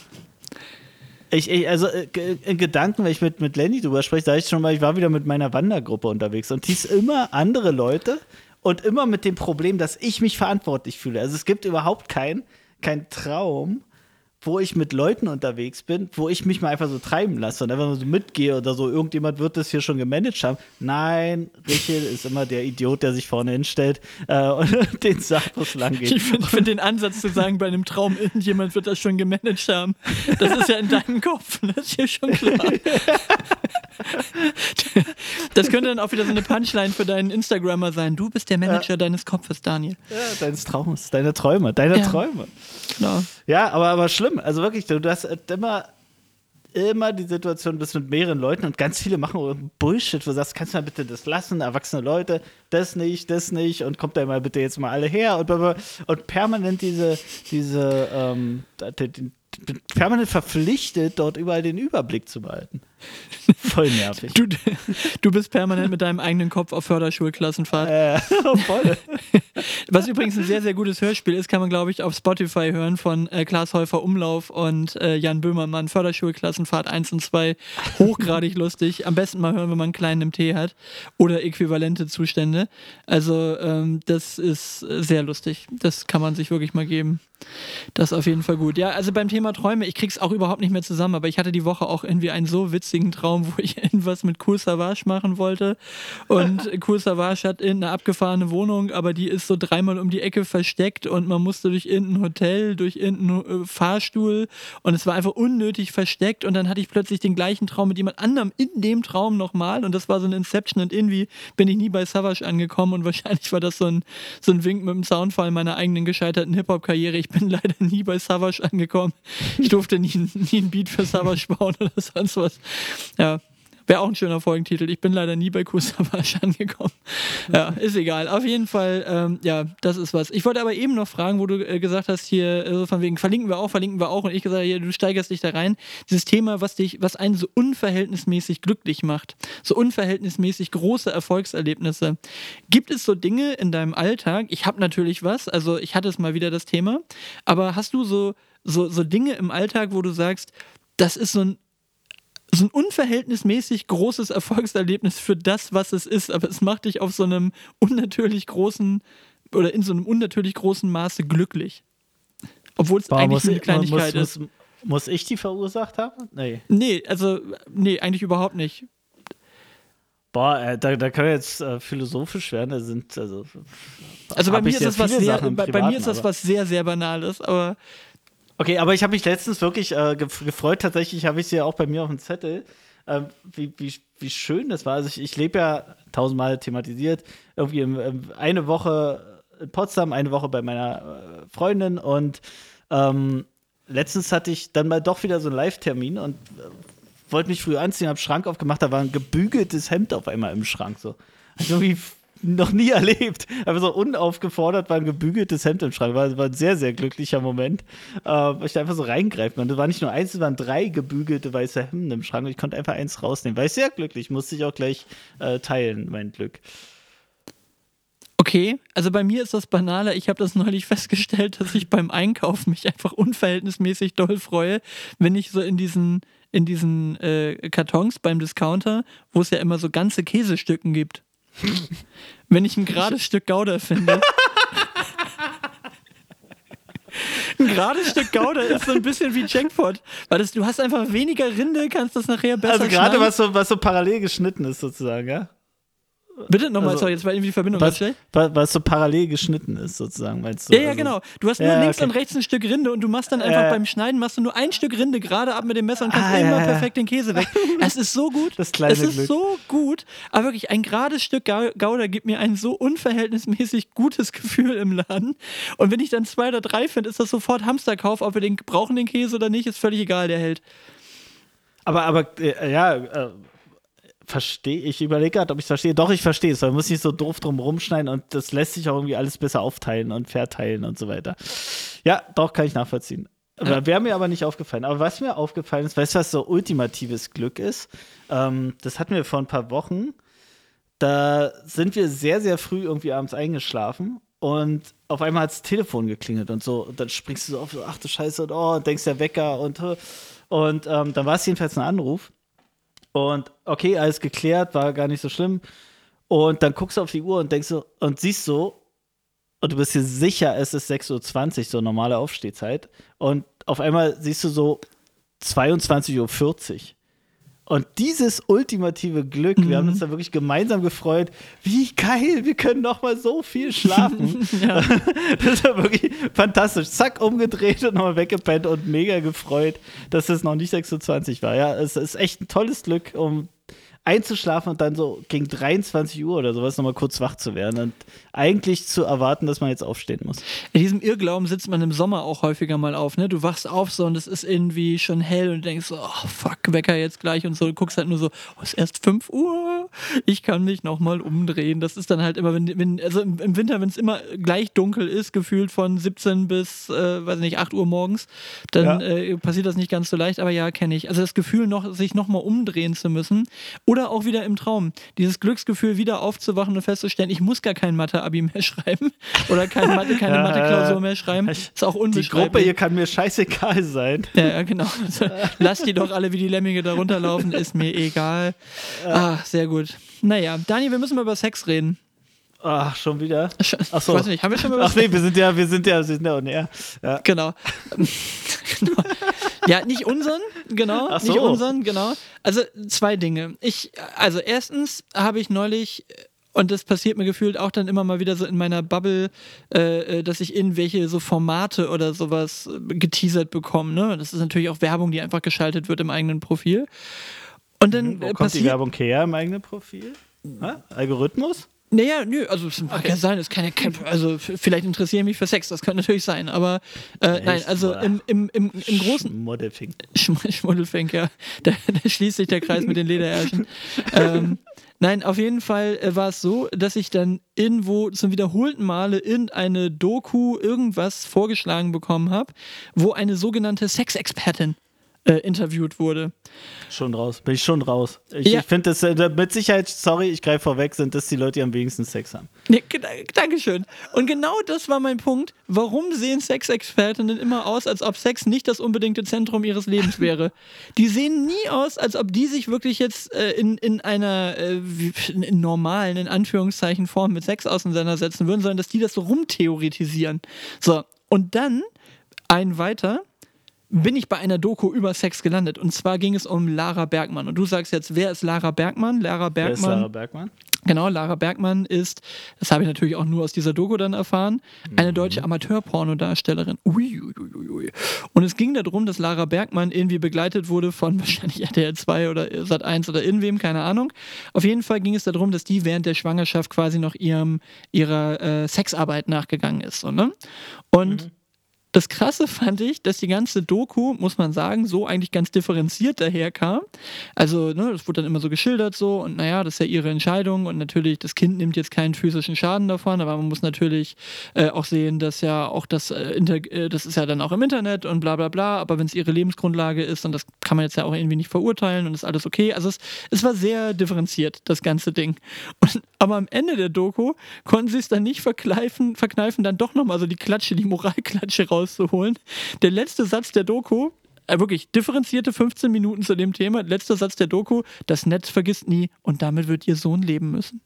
ich, ich, also äh, ge- in Gedanken, wenn ich mit, mit Lenny drüber spreche, sage ich schon mal, ich war wieder mit meiner Wandergruppe unterwegs und ist immer andere Leute und immer mit dem Problem, dass ich mich verantwortlich fühle. Also es gibt überhaupt keinen kein Traum, wo ich mit Leuten unterwegs bin, wo ich mich mal einfach so treiben lasse und einfach mal so mitgehe oder so, irgendjemand wird das hier schon gemanagt haben. Nein, Richel ist immer der Idiot, der sich vorne hinstellt äh, und <laughs> den sagt, wo es lang geht. Ich finde find den Ansatz zu sagen, bei einem Traum, irgendjemand wird das schon gemanagt haben. Das ist ja in deinem Kopf, das ist hier schon klar. Das könnte dann auch wieder so eine Punchline für deinen Instagrammer sein. Du bist der Manager deines Kopfes, Daniel. Ja, deines Traums, deine Träume, deine Ja. Träume. Genau. Ja, aber, aber schlimm. Also wirklich, du, hast immer, immer die Situation, du bist mit mehreren Leuten und ganz viele machen Bullshit, wo du sagst, kannst du mal bitte das lassen, erwachsene Leute, das nicht, das nicht und kommt da mal bitte jetzt mal alle her und, und permanent diese, diese, ähm, permanent verpflichtet, dort überall den Überblick zu behalten. <laughs> Voll nervig. Du, du bist permanent mit deinem eigenen Kopf auf Förderschulklassenfahrt. äh, <laughs> voll. Was übrigens ein sehr, sehr gutes Hörspiel ist, kann man, glaube ich, auf Spotify hören von äh, Klaas Häufer Umlauf und äh, Jan Böhmermann. Förderschulklassenfahrt 1 und 2. Hochgradig lustig. Am besten mal hören, wenn man einen kleinen im Tee hat. Oder äquivalente Zustände. Also, ähm, das ist sehr lustig. Das kann man sich wirklich mal geben. Das ist auf jeden Fall gut. Ja, also beim Thema Träume, ich krieg's auch überhaupt nicht mehr zusammen, aber ich hatte die Woche auch irgendwie einen so witzigen Traum, wo ich <laughs> irgendwas mit Kool Savage machen wollte. Und <laughs> Kool Savage hat eine abgefahrene Wohnung, aber die ist so dreimal um die Ecke versteckt und man musste durch irgendein Hotel, durch irgendeinen äh, Fahrstuhl und es war einfach unnötig versteckt und dann hatte ich plötzlich den gleichen Traum mit jemand anderem in dem Traum nochmal und das war so ein Inception und irgendwie bin ich nie bei Savage angekommen und <laughs> wahrscheinlich war das so ein, so ein Wink mit dem Soundfall meiner eigenen gescheiterten Hip-Hop-Karriere. Ich bin leider nie bei Savage angekommen. Ich durfte nie, nie ein Beat für Savage bauen oder sonst was. Ja, Wäre auch ein schöner Folgentitel. Ich bin leider nie bei Kusavage angekommen. Ja, ist egal. Auf jeden Fall, ähm, ja, das ist was. Ich wollte aber eben noch fragen, wo du äh, gesagt hast, hier, äh, von wegen, verlinken wir auch, verlinken wir auch. Und ich gesagt, hier, du steigerst dich da rein. Dieses Thema, was dich, was einen so unverhältnismäßig glücklich macht. So unverhältnismäßig große Erfolgserlebnisse. Gibt es so Dinge in deinem Alltag? Ich habe natürlich was, also ich hatte es mal wieder das Thema. Aber hast du so, so, so Dinge im Alltag, wo du sagst, das ist so ein so ein unverhältnismäßig großes Erfolgserlebnis für das, was es ist, aber es macht dich auf so einem unnatürlich großen oder in so einem unnatürlich großen Maße glücklich. Obwohl es eigentlich eine Kleinigkeit muss, ist. muss, muss ich die verursacht haben? Nee. Nee, also, nee, eigentlich überhaupt nicht. Boah, äh, da, da können wir jetzt äh, philosophisch werden. Da sind, also, Also bei mir, ist das was sehr, bei, bei mir ist das was sehr, sehr Banales, aber Okay, aber ich habe mich letztens wirklich äh, gef- gefreut. Tatsächlich habe ich sie ja auch bei mir auf dem Zettel, ähm, wie, wie, wie schön das war. Also ich, ich lebe ja tausendmal thematisiert, irgendwie im, im, eine Woche in Potsdam, eine Woche bei meiner äh, Freundin und ähm, letztens hatte ich dann mal doch wieder so einen Live-Termin und äh, wollte mich früh anziehen, habe Schrank aufgemacht, da war ein gebügeltes Hemd auf einmal im Schrank. So. Also irgendwie noch nie erlebt. Aber so unaufgefordert war ein gebügeltes Hemd im Schrank. War, war ein sehr, sehr glücklicher Moment. Äh, weil ich da einfach so reingreifen konnte. War nicht nur eins, es waren drei gebügelte weiße Hemden im Schrank ich konnte einfach eins rausnehmen. War ich sehr glücklich, musste ich auch gleich äh, teilen, mein Glück. Okay, also bei mir ist das banaler. Ich habe das neulich festgestellt, dass ich beim Einkaufen mich einfach unverhältnismäßig doll freue, wenn ich so in diesen, in diesen äh, Kartons beim Discounter, wo es ja immer so ganze Käsestücken gibt. Wenn ich ein gerades Stück Gouda finde. Ein gerades Stück Gouda ist so ein bisschen wie Jackpot, weil das, du hast einfach weniger Rinde, kannst das nachher besser Also gerade was so, was so parallel geschnitten ist, sozusagen, ja? Bitte nochmal, also- sorry, jetzt war irgendwie die Verbindung ganz Was, schlecht. was, was so parallel geschnitten ist, sozusagen, meinst du? Ja, ja, Also- genau. Du hast nur Ja, links okay. und rechts ein Stück Rinde und du machst dann einfach Äh. beim Schneiden machst du nur ein Stück Rinde gerade ab mit dem Messer und kannst Ah, immer ja, perfekt den Käse weg. <laughs> Es ist so gut. Das kleine es ist Glück. so gut. Aber wirklich, ein gerades Stück Gouda gibt mir ein so unverhältnismäßig gutes Gefühl im Laden. Und wenn ich dann zwei oder drei finde, ist das sofort Hamsterkauf. Ob wir den brauchen, den Käse oder nicht, ist völlig egal, der hält. Aber, aber äh, ja, äh, verstehe ich. überlege gerade, ob ich es verstehe. Doch, ich verstehe es. Man muss nicht so doof drum rumschneiden und das lässt sich auch irgendwie alles besser aufteilen und verteilen und so weiter. Ja, doch, kann ich nachvollziehen. Aber Wäre mir aber nicht aufgefallen. Aber was mir aufgefallen ist, weißt du, was so ultimatives Glück ist? Ähm, das hatten wir vor ein paar Wochen. Da sind wir sehr, sehr früh irgendwie abends eingeschlafen und auf einmal hat das Telefon geklingelt und so. Und dann springst du so auf, so, ach du Scheiße, und oh, und denkst der Wecker und und ähm, dann war es jedenfalls ein Anruf. Und okay, alles geklärt, war gar nicht so schlimm. Und dann guckst du auf die Uhr und denkst so, und siehst so, und du bist dir sicher, es ist 6.20 Uhr, so normale Aufstehzeit. Und auf einmal siehst du so 22.40 Uhr. Und dieses ultimative Glück, wir haben uns da wirklich gemeinsam gefreut. Wie geil, wir können noch mal so viel schlafen. <laughs> <laughs> Das war wirklich fantastisch. Zack, umgedreht und nochmal weggepennt und mega gefreut, dass es noch nicht 26 war. Ja, es ist echt ein tolles Glück, um einzuschlafen und dann so gegen 23 Uhr oder sowas nochmal kurz wach zu werden und eigentlich zu erwarten, dass man jetzt aufstehen muss. In diesem Irrglauben sitzt man im Sommer auch häufiger mal auf, ne? Du wachst auf so und es ist irgendwie schon hell und denkst so, oh fuck, Wecker jetzt gleich und so. Du guckst halt nur so, oh, es ist erst 5 Uhr, ich kann mich nochmal umdrehen. Das ist dann halt immer, wenn, wenn also im, Winter, wenn es immer gleich dunkel ist, gefühlt von 17 bis, äh, weiß nicht, 8 Uhr morgens, dann Ja. äh, passiert das nicht ganz so leicht, aber ja, kenne ich. Also das Gefühl, noch, sich nochmal umdrehen zu müssen oder auch wieder im Traum. Dieses Glücksgefühl, wieder aufzuwachen und festzustellen, ich muss gar kein Mathe-Abi mehr schreiben <laughs> oder kein Mathe, keine Mathe-Klausur ja. mehr schreiben. Ist auch Die unbeschreiblich. Gruppe hier kann mir scheißegal sein. <laughs> Ja, ja, genau. Also, lass die doch alle wie die Lemminge da runterlaufen, ist mir egal. Ah, sehr gut. Naja, Dani, wir müssen mal über Sex reden. Ach, schon wieder? Ach so. Ich weiß nicht, haben wir schon mal über Ach nee, wir sind ja, wir sind ja, wir sind ja on air. Ja. Genau. <laughs> genau. Ja, nicht unseren, genau. Ach so. Nicht unseren, genau. Also zwei Dinge. Ich, also erstens habe ich neulich, und das passiert mir gefühlt auch dann immer mal wieder so in meiner Bubble, äh, äh, dass ich irgendwelche so Formate oder sowas äh, geteasert bekomme. Ne? Das ist natürlich auch Werbung, die einfach geschaltet wird im eigenen Profil. Und dann Mhm. Wo äh, kommt die. Werbung her im eigenen Profil? Ha? Algorithmus? Naja, nö, also es mag ja sein, es kann ja kein, also vielleicht interessiere ich mich für Sex, das könnte natürlich sein, aber äh, nein, also im, im, im, im großen, Modelfing. Schm- Schmuddelfink, ja. <laughs> Da, da schließt sich der Kreis mit den Lederärschen. <laughs> ähm, nein, auf jeden Fall äh, war es so, dass ich dann irgendwo zum wiederholten Male irgendeine Doku, irgendwas vorgeschlagen bekommen habe, wo eine sogenannte Sexexpertin äh, interviewt wurde. Schon raus. Bin ich schon raus. Ich, Ja. ich finde das äh, mit Sicherheit, sorry, ich greife vorweg, sind das die Leute, die am wenigsten Sex haben. Ge- Dankeschön. Und genau das war mein Punkt. Warum sehen Sexexpertinnen immer aus, als ob Sex nicht das unbedingte Zentrum ihres Lebens wäre? <laughs> Die sehen nie aus, als ob die sich wirklich jetzt äh, in, in einer äh, in normalen, in Anführungszeichen, Form mit Sex auseinandersetzen würden, sondern dass die das so rumtheoretisieren. So, und dann ein weiter bin ich bei einer Doku über Sex gelandet. Und zwar ging es um Lara Bergmann. Und du sagst jetzt, wer ist Lara Bergmann? Lara Wer ist Bergmann. Sarah Bergmann? Genau, Lara Bergmann ist, das habe ich natürlich auch nur aus dieser Doku dann erfahren, eine deutsche Amateurpornodarstellerin. Ui, ui, ui, ui, ui. Und es ging darum, dass Lara Bergmann irgendwie begleitet wurde von <laughs> wahrscheinlich RTL 2 oder Sat1 oder irgendwem, keine Ahnung. Auf jeden Fall ging es darum, dass die während der Schwangerschaft quasi noch ihrem, ihrer äh, Sexarbeit nachgegangen ist. So, ne? Und das Krasse fand ich, dass die ganze Doku, muss man sagen, so eigentlich ganz differenziert daherkam. Also, ne, das wurde dann immer so geschildert so und naja, das ist ja ihre Entscheidung und natürlich, das Kind nimmt jetzt keinen physischen Schaden davon, aber man muss natürlich äh, auch sehen, dass ja auch das, äh, äh, das ist ja dann auch im Internet und bla bla bla, aber wenn es ihre Lebensgrundlage ist und das kann man jetzt ja auch irgendwie nicht verurteilen und ist alles okay. Also es, es war sehr differenziert, das ganze Ding. Und, aber am Ende der Doku konnten sie es dann nicht verkneifen, verkneifen dann doch nochmal so die Klatsche, die Moralklatsche rauszuholen. Der letzte Satz der Doku, äh, wirklich differenzierte 15 Minuten zu dem Thema, letzter Satz der Doku, das Netz vergisst nie und damit wird ihr Sohn leben müssen.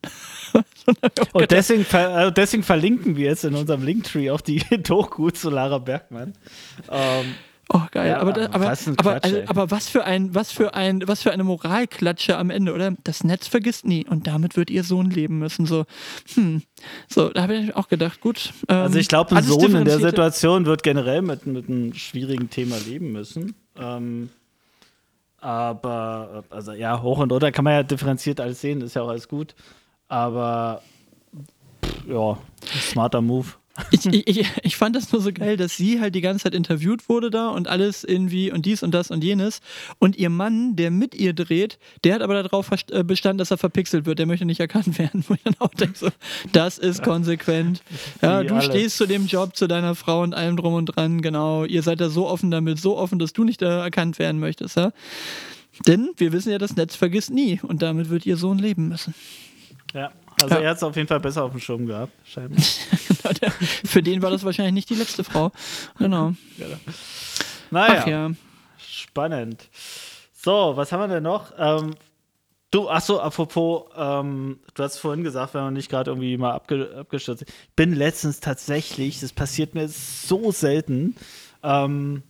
Und <laughs> deswegen, ver äh, deswegen verlinken wir jetzt in unserem Linktree auch die <laughs> Doku zu Lara Bergmann. Ähm, Oh, geil. Ja, aber, da, aber, was aber, also, aber was für ein, was für ein, was für eine Moralklatsche am Ende, oder? Das Netz vergisst nie und damit wird ihr Sohn leben müssen. So, hm. So, da habe ich auch gedacht, gut. Ähm, also ich glaube, ein Sohn in der Situation wird generell mit, mit einem schwierigen Thema leben müssen. Ähm, aber, also ja, hoch und runter kann man ja differenziert alles sehen, ist ja auch alles gut. Aber pff, ja, smarter Move. Ich, ich, ich, ich fand das nur so geil, dass sie halt die ganze Zeit interviewt wurde da und alles irgendwie und dies und das und jenes. Und ihr Mann, der mit ihr dreht, der hat aber darauf äh, bestanden, dass er verpixelt wird. Der möchte nicht erkannt <laughs> werden. Wo ich dann auch denke, so, das ist konsequent. <laughs> Ja, du stehst zu dem Job, zu deiner Frau und allem drum und dran. Genau. Ihr seid da so offen damit, so offen, dass du nicht äh, erkannt werden möchtest. Ja? Denn wir wissen ja, das Netz vergisst nie. Und damit wird ihr Sohn leben müssen. Ja, also Ja. er hat es auf jeden Fall besser auf dem Schirm gehabt, scheinbar. <laughs> Genau, der- Für den war das wahrscheinlich nicht die letzte Frau. Genau. Naja, Ach ja. spannend. So, was haben wir denn noch? Ähm, Du, ach so, apropos, ähm, du hast vorhin gesagt, wenn man nicht gerade irgendwie mal abge abgestürzt ist. Ich bin letztens tatsächlich, das passiert mir so selten, ähm,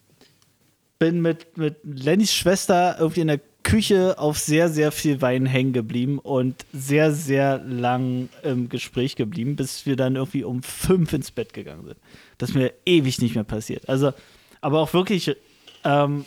bin mit, mit Lennys Schwester irgendwie in der Küche auf sehr, sehr viel Wein hängen geblieben und sehr, sehr lang im Gespräch geblieben, bis wir dann irgendwie um fünf ins Bett gegangen sind. Das ist mir ewig nicht mehr passiert. Also, aber auch wirklich ähm,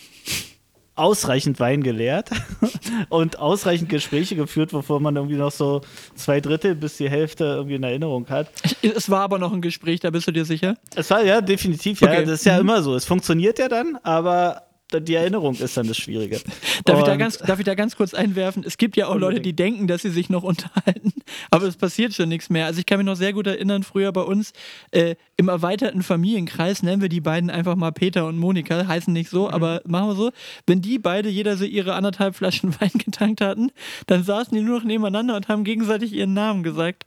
ausreichend Wein geleert <laughs> und ausreichend Gespräche geführt, wovon man irgendwie noch so zwei Drittel bis die Hälfte irgendwie in Erinnerung hat. Es war aber noch ein Gespräch, da bist du dir sicher? Es war ja definitiv, ja, Okay. das ist ja Mhm. immer so. Es funktioniert ja dann, aber die Erinnerung ist dann das Schwierige. <laughs> Darf ich, da ganz, darf ich da ganz kurz einwerfen? Es gibt ja auch Leute, die denken, dass sie sich noch <laughs> unterhalten, aber es passiert schon nichts mehr. Also ich kann mich noch sehr gut erinnern, früher bei uns äh, im erweiterten Familienkreis nennen wir die beiden einfach mal Peter und Monika, heißen nicht so, aber machen wir so. Wenn die beide jeder so ihre anderthalb Flaschen <laughs> Wein getankt hatten, dann saßen die nur noch nebeneinander und haben gegenseitig ihren Namen gesagt.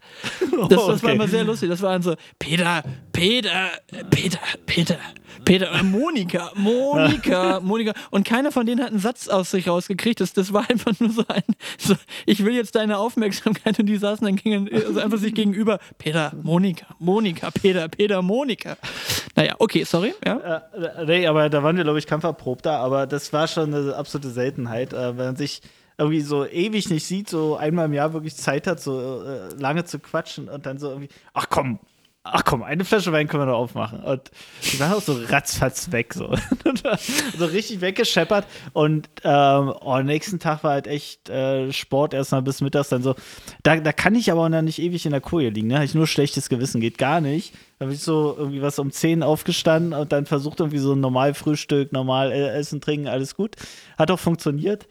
Das, das war Okay. immer sehr lustig. Das waren so, Peter, Peter, Peter, Peter, Peter, oder Monika, Monika, Monika. Und keiner von denen hat einen Satz aus sich rausgekriegt. Das, das war einfach nur so ein, so, ich will jetzt deine Aufmerksamkeit. Und die saßen dann gegen, also einfach sich gegenüber. Peter, Monika, Monika, Peter, Peter, Monika. Naja, okay, sorry. Ja. Äh, nee, aber da waren wir, glaube ich, kampferprobter, aber das war schon eine absolute Seltenheit, äh, wenn man sich irgendwie so ewig nicht sieht, so einmal im Jahr wirklich Zeit hat, so äh, lange zu quatschen und dann so irgendwie, ach komm, ach komm, eine Flasche Wein können wir doch aufmachen. Und die waren auch so ratzfatz weg, so. <laughs> so richtig weggescheppert. Und ähm, oh, nächsten Tag war halt echt äh, Sport erstmal bis mittags dann so. Da, da kann ich aber auch noch nicht ewig in der Koje liegen, ne? Habe ich nur schlechtes Gewissen, geht gar nicht. Da habe ich so irgendwie was um 10 aufgestanden und dann versucht irgendwie so ein normal Frühstück, normal äh, Essen, Trinken, alles gut. Hat auch funktioniert.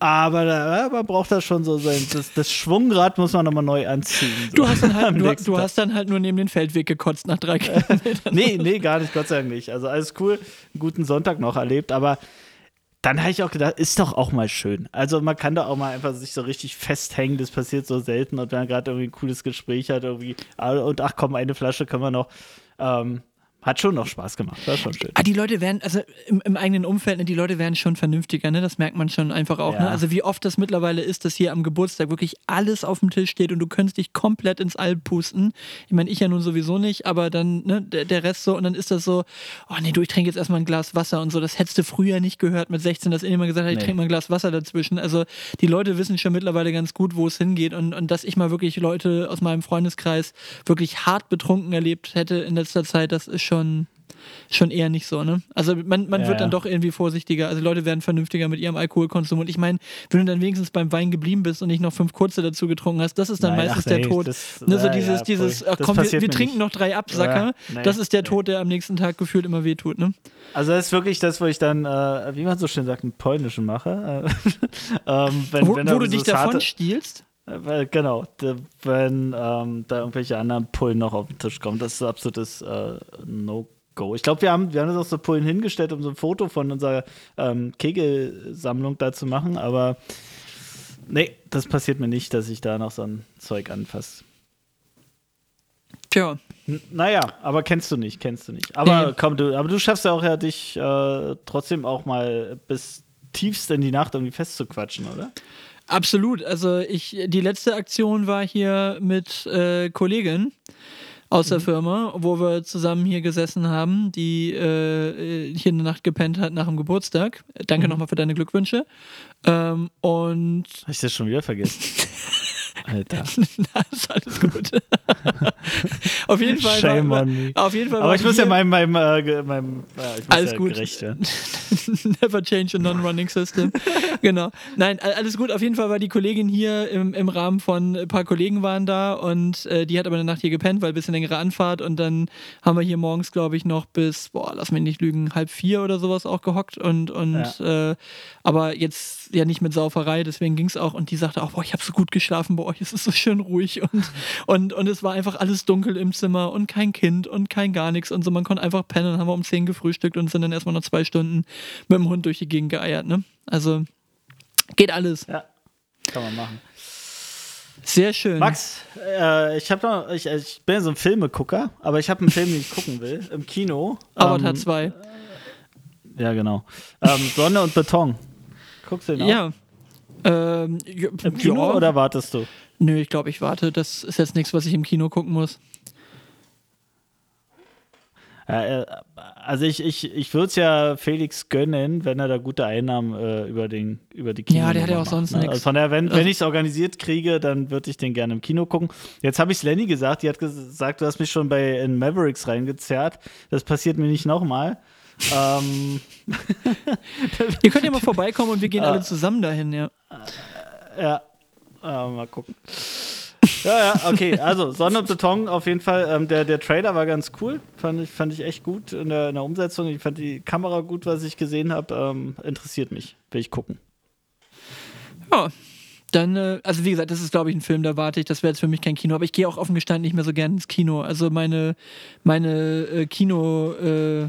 Aber da, man braucht da schon so sein. Das, das Schwungrad muss man nochmal neu anziehen. So. Du hast, dann halt, <laughs> du, du hast dann halt nur neben den Feldweg gekotzt nach drei Kilometern. nee, nee, gar nicht, Gott sei Dank nicht. Also alles cool, einen guten Sonntag noch erlebt, aber dann habe ich auch gedacht, ist doch auch mal schön. Also man kann da auch mal einfach sich so richtig festhängen, das passiert so selten und wenn man gerade irgendwie ein cooles Gespräch hat, irgendwie, ah, und ach komm, eine Flasche können wir noch. Ähm, hat schon noch Spaß gemacht, war schon schön. Ah, die Leute werden, also im, im eigenen Umfeld, ne, die Leute werden schon vernünftiger, ne? Das merkt man schon einfach auch. Ja. Ne? Also wie oft das mittlerweile ist, dass hier am Geburtstag wirklich alles auf dem Tisch steht und du könntest dich komplett ins All pusten. Ich meine, ich ja nun sowieso nicht, aber dann, ne, der, der Rest so, und dann ist das so, oh nee, du, ich trinke jetzt erstmal ein Glas Wasser und so. Das hättest du früher nicht gehört mit 16, dass jemand gesagt hat, ich Nee. trinke mal ein Glas Wasser dazwischen. Also die Leute wissen schon mittlerweile ganz gut, wo es hingeht und, und dass ich mal wirklich Leute aus meinem Freundeskreis wirklich hart betrunken erlebt hätte in letzter Zeit, das ist schon schon eher nicht so, ne? Also man, man Ja, wird dann ja. doch irgendwie vorsichtiger. Also Leute werden vernünftiger mit ihrem Alkoholkonsum. Und ich meine, wenn du dann wenigstens beim Wein geblieben bist und nicht noch fünf kurze dazu getrunken hast, das ist dann Nein, meistens ach der nee, Tod. das- ne, so ja, dieses, dieses, ach komm, wir, wir trinken nicht. noch drei Absacker. Nee, das ist der nee. Tod, der am nächsten Tag gefühlt immer wehtut, ne? Also das ist wirklich das, wo ich dann, äh, wie man so schön sagt, einen polnischen mache. Äh, <laughs> ähm, wenn, Wo, wenn wo du dich davon harte- stiehlst. Weil- Genau, wenn ähm, da irgendwelche anderen Pullen noch auf den Tisch kommen, das ist ein absolutes äh, No-Go. Ich glaube, wir haben, wir haben uns auch so Pullen hingestellt, um so ein Foto von unserer ähm, Kegelsammlung da zu machen, aber nee, das passiert mir nicht, dass ich da noch so ein Zeug anfasse. Tja, N naja, aber kennst du nicht, kennst du nicht. Aber Nee. komm, du, aber du schaffst ja auch ja, dich äh, trotzdem auch mal bis tiefst in die Nacht irgendwie festzuquatschen, oder? Absolut. Also ich, die letzte Aktion war hier mit äh, Kollegin aus der Firma, wo wir zusammen hier gesessen haben, die äh, hier eine Nacht gepennt hat nach dem Geburtstag. Danke nochmal für deine Glückwünsche. Ähm, und Hab ich das schon wieder vergessen? <laughs> Alter. <laughs> Na, ist alles gut. <laughs> auf jeden Fall. Shame war, on me. Auf jeden Fall. Aber ich muss ja meinem, meinem, äh, meinem äh, ich muss Alles ja gut. gerecht. <laughs> Never change a non-running system. <laughs> genau. Nein, alles gut. Auf jeden Fall war die Kollegin hier im, im Rahmen von ein paar Kollegen waren da und äh, die hat aber eine Nacht hier gepennt, weil ein bisschen längere Anfahrt und dann haben wir hier morgens, glaube ich, noch bis, boah, lass mich nicht lügen, halb vier oder sowas auch gehockt und, und äh, aber jetzt ja nicht mit Sauferei, deswegen ging es auch und die sagte auch, boah, ich habe so gut geschlafen bei euch, es ist so schön ruhig und, <laughs> und, und es war einfach alles dunkel im Zimmer und kein Kind und kein gar nichts und so, man konnte einfach pennen und haben wir um zehn gefrühstückt und sind dann erstmal noch zwei Stunden mit dem Hund durch die Gegend geeiert, ne? Also geht alles. Ja, kann man machen. Sehr schön. Max, äh, ich habe noch, ich, ich bin ja so ein Filmegucker, aber ich habe einen Film, den ich gucken will, im Kino. Avatar Ähm, 2. Ja, genau. Ähm, Sonne und Beton. Guckst du den auch? Ja. Ähm, Im Kino ja. oder wartest du? Nö, ich glaube, ich warte. Das ist jetzt nichts, was ich im Kino gucken muss. Äh, also ich, ich, ich würde es ja Felix gönnen, wenn er da gute Einnahmen äh, über, den, über die Kino Ja, der hat ja auch sonst ne? nix. Also von daher, wenn, Also- wenn ich es organisiert kriege, dann würde ich den gerne im Kino gucken. Jetzt habe ich es Lenny gesagt, die hat gesagt, du hast mich schon bei in Mavericks reingezerrt. Das passiert mir nicht nochmal. ähm, <laughs> Ihr könnt ja mal vorbeikommen und wir gehen Ah. alle zusammen dahin, ja. ja, äh, mal gucken. Ja, ja, okay. Also Sonne und Beton auf jeden Fall. Ähm, der, der Trailer war ganz cool. Fand ich, fand ich echt gut in der, in der Umsetzung. Ich fand die Kamera gut, was ich gesehen habe. Ähm, interessiert mich. Will ich gucken. Ja. Dann, äh, also wie gesagt, das ist, glaube ich, ein Film, da warte ich. Das wäre jetzt für mich kein Kino. Aber ich gehe auch offen gestanden nicht mehr so gerne ins Kino. Also meine, meine äh, Kino- äh,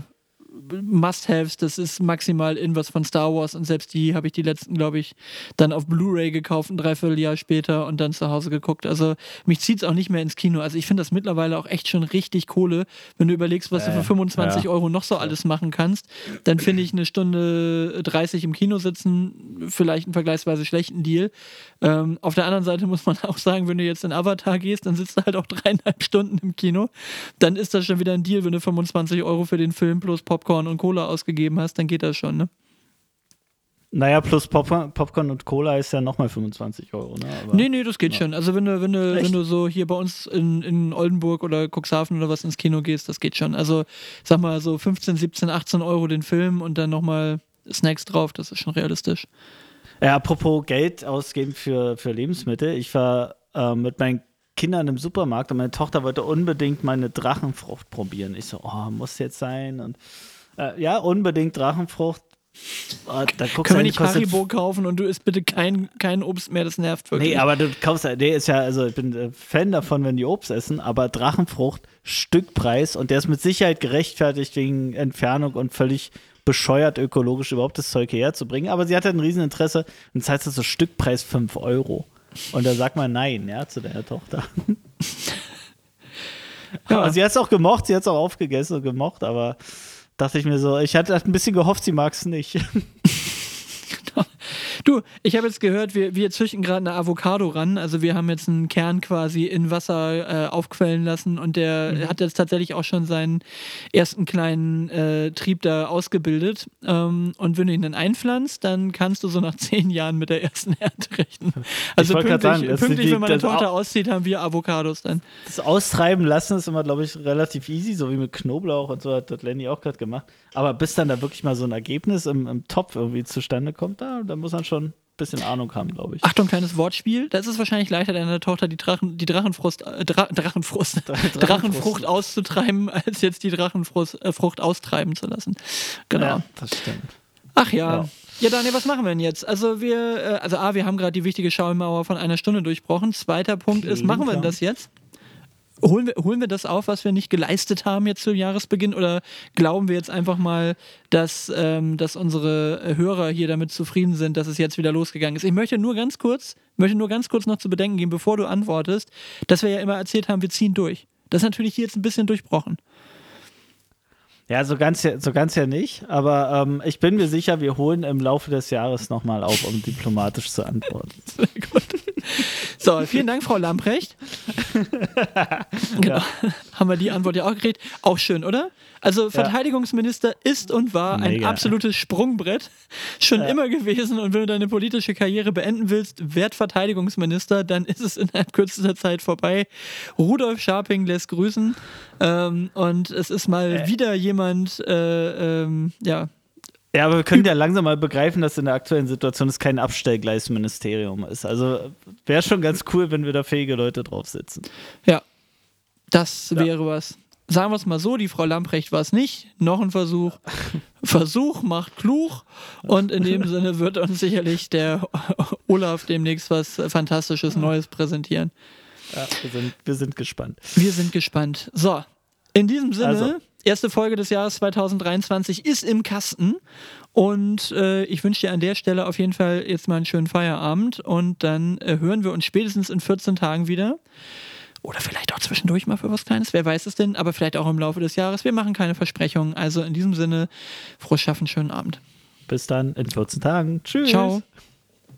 Must-Haves, das ist maximal irgendwas von Star Wars und selbst die habe ich die letzten, glaube ich, dann auf Blu-ray gekauft, ein Dreivierteljahr später und dann zu Hause geguckt. Also mich zieht es auch nicht mehr ins Kino. Also ich finde das mittlerweile auch echt schon richtig Kohle, wenn du überlegst, was du Äh, für 25 ja. Euro noch so alles machen kannst. Dann finde ich eine Stunde 30 im Kino sitzen vielleicht einen vergleichsweise schlechten Deal. Ähm, auf der anderen Seite muss man <laughs> auch sagen, wenn du jetzt in Avatar gehst, dann sitzt du halt auch dreieinhalb Stunden im Kino. Dann ist das schon wieder ein Deal, wenn du 25 Euro für den Film plus Popcorn und Cola ausgegeben hast, dann geht das schon, ne? Naja, plus Popcorn, Popcorn und Cola ist ja nochmal 25 Euro. Ne? Aber Nee, nee, das geht schon. Also wenn du, wenn du, Echt? wenn du so hier bei uns in, in Oldenburg oder Cuxhaven oder was ins Kino gehst, das geht schon. Also sag mal so 15, 17, 18 Euro den Film und dann nochmal Snacks drauf, das ist schon realistisch. Ja, apropos Geld ausgeben für, für Lebensmittel. Ich war äh, mit meinen Kindern im Supermarkt und meine Tochter wollte unbedingt meine Drachenfrucht probieren. Ich so, oh, muss jetzt sein. Und äh, ja, unbedingt Drachenfrucht. Äh, da guckst Können wir nicht Haribo kaufen und du isst bitte kein, kein Obst mehr, das nervt wirklich. Nee, aber du kaufst, nee, ist ja, also ich bin äh, Fan davon, wenn die Obst essen, aber Drachenfrucht, Stückpreis und der ist mit Sicherheit gerechtfertigt wegen Entfernung und völlig bescheuert ökologisch überhaupt das Zeug hierher zu bringen. Aber sie hatte ein Rieseninteresse und das heißt so Stückpreis 5 Euro. Und da sagt man nein, ja, zu der Tochter. Ja. <laughs> Aber sie hat es auch gemocht, sie hat es auch aufgegessen und gemocht, aber dachte ich mir so, ich hatte ein bisschen gehofft, sie mag es nicht. <laughs> <laughs> Du, ich habe jetzt gehört, wir, wir züchten gerade eine Avocado ran. Also wir haben jetzt einen Kern quasi in Wasser äh, aufquellen lassen und der Mhm. hat jetzt tatsächlich auch schon seinen ersten kleinen äh, Trieb da ausgebildet. Ähm, und wenn du ihn dann einpflanzt, dann kannst du so nach <laughs> zehn Jahren mit der ersten Ernte rechnen. Also pünktlich, sagen, pünktlich die- wenn meine Tochter au- auszieht, haben wir Avocados dann. Das Austreiben lassen ist immer, glaube ich, relativ easy, so wie mit Knoblauch und so hat das Lenny auch gerade gemacht. Aber bis dann da wirklich mal so ein Ergebnis im, im Topf irgendwie zustande kommt, da, da muss man schon ein bisschen Ahnung haben, glaube ich. Achtung, kleines Wortspiel. Da ist es wahrscheinlich leichter, deiner Tochter die, Drachen, die Drachenfrust, äh, Dra Drachenfrust, <laughs> Drachenfrust. Drachenfrucht auszutreiben, als jetzt die Drachenfrucht äh, Frucht austreiben zu lassen. Genau. Ja, das stimmt. Ach ja. Ja. Ja, Daniel, was machen wir denn jetzt? Also wir, äh, also A, wir haben gerade die wichtige Schallmauer von einer Stunde durchbrochen. Zweiter Punkt ist, machen wir denn das jetzt? Holen wir, holen wir das auf, was wir nicht geleistet haben jetzt zu Jahresbeginn? Oder glauben wir jetzt einfach mal, dass, ähm, dass unsere Hörer hier damit zufrieden sind, dass es jetzt wieder losgegangen ist? Ich möchte nur ganz kurz, möchte nur ganz kurz noch zu bedenken geben, bevor du antwortest, dass wir ja immer erzählt haben, wir ziehen durch. Das ist natürlich hier jetzt ein bisschen durchbrochen. Ja, so ganz ja, so ganz ja nicht, aber ähm, ich bin mir sicher, wir holen im Laufe des Jahres nochmal auf, um diplomatisch zu antworten. <laughs> Sehr gut. <laughs> So, vielen Dank, Frau Lamprecht. <laughs> genau. Haben wir die Antwort ja auch gekriegt. Auch schön, oder? Also Verteidigungsminister ist und war ein Mega. absolutes Sprungbrett. Schon immer gewesen. Und wenn du deine politische Karriere beenden willst, werd Verteidigungsminister, dann ist es innerhalb kürzester Zeit vorbei. Rudolf Scharping lässt grüßen. Ähm, und es ist mal wieder jemand, äh, ähm, ja, Ja, aber wir können ja langsam mal begreifen, dass in der aktuellen Situation es kein Abstellgleisministerium ist. Also wäre schon ganz cool, wenn wir da fähige Leute drauf sitzen. Ja, das wäre was. Sagen wir es mal so, die Frau Lamprecht war es nicht. Noch ein Versuch. <laughs> Versuch macht klug. Und in dem Sinne wird uns sicherlich der Olaf demnächst was Fantastisches Neues präsentieren. Ja, wir, sind, wir sind gespannt. Wir sind gespannt. So, in diesem Sinne, Also. Erste Folge des Jahres 2023 ist im Kasten. Und äh, ich wünsche dir an der Stelle auf jeden Fall jetzt mal einen schönen Feierabend. Und dann äh, hören wir uns spätestens in 14 Tagen wieder. Oder vielleicht auch zwischendurch mal für was Kleines, wer weiß es denn, aber vielleicht auch im Laufe des Jahres. Wir machen keine Versprechungen. Also in diesem Sinne, frohes Schaffen, schönen Abend. Bis dann in 14 Tagen. Tschüss. Ciao.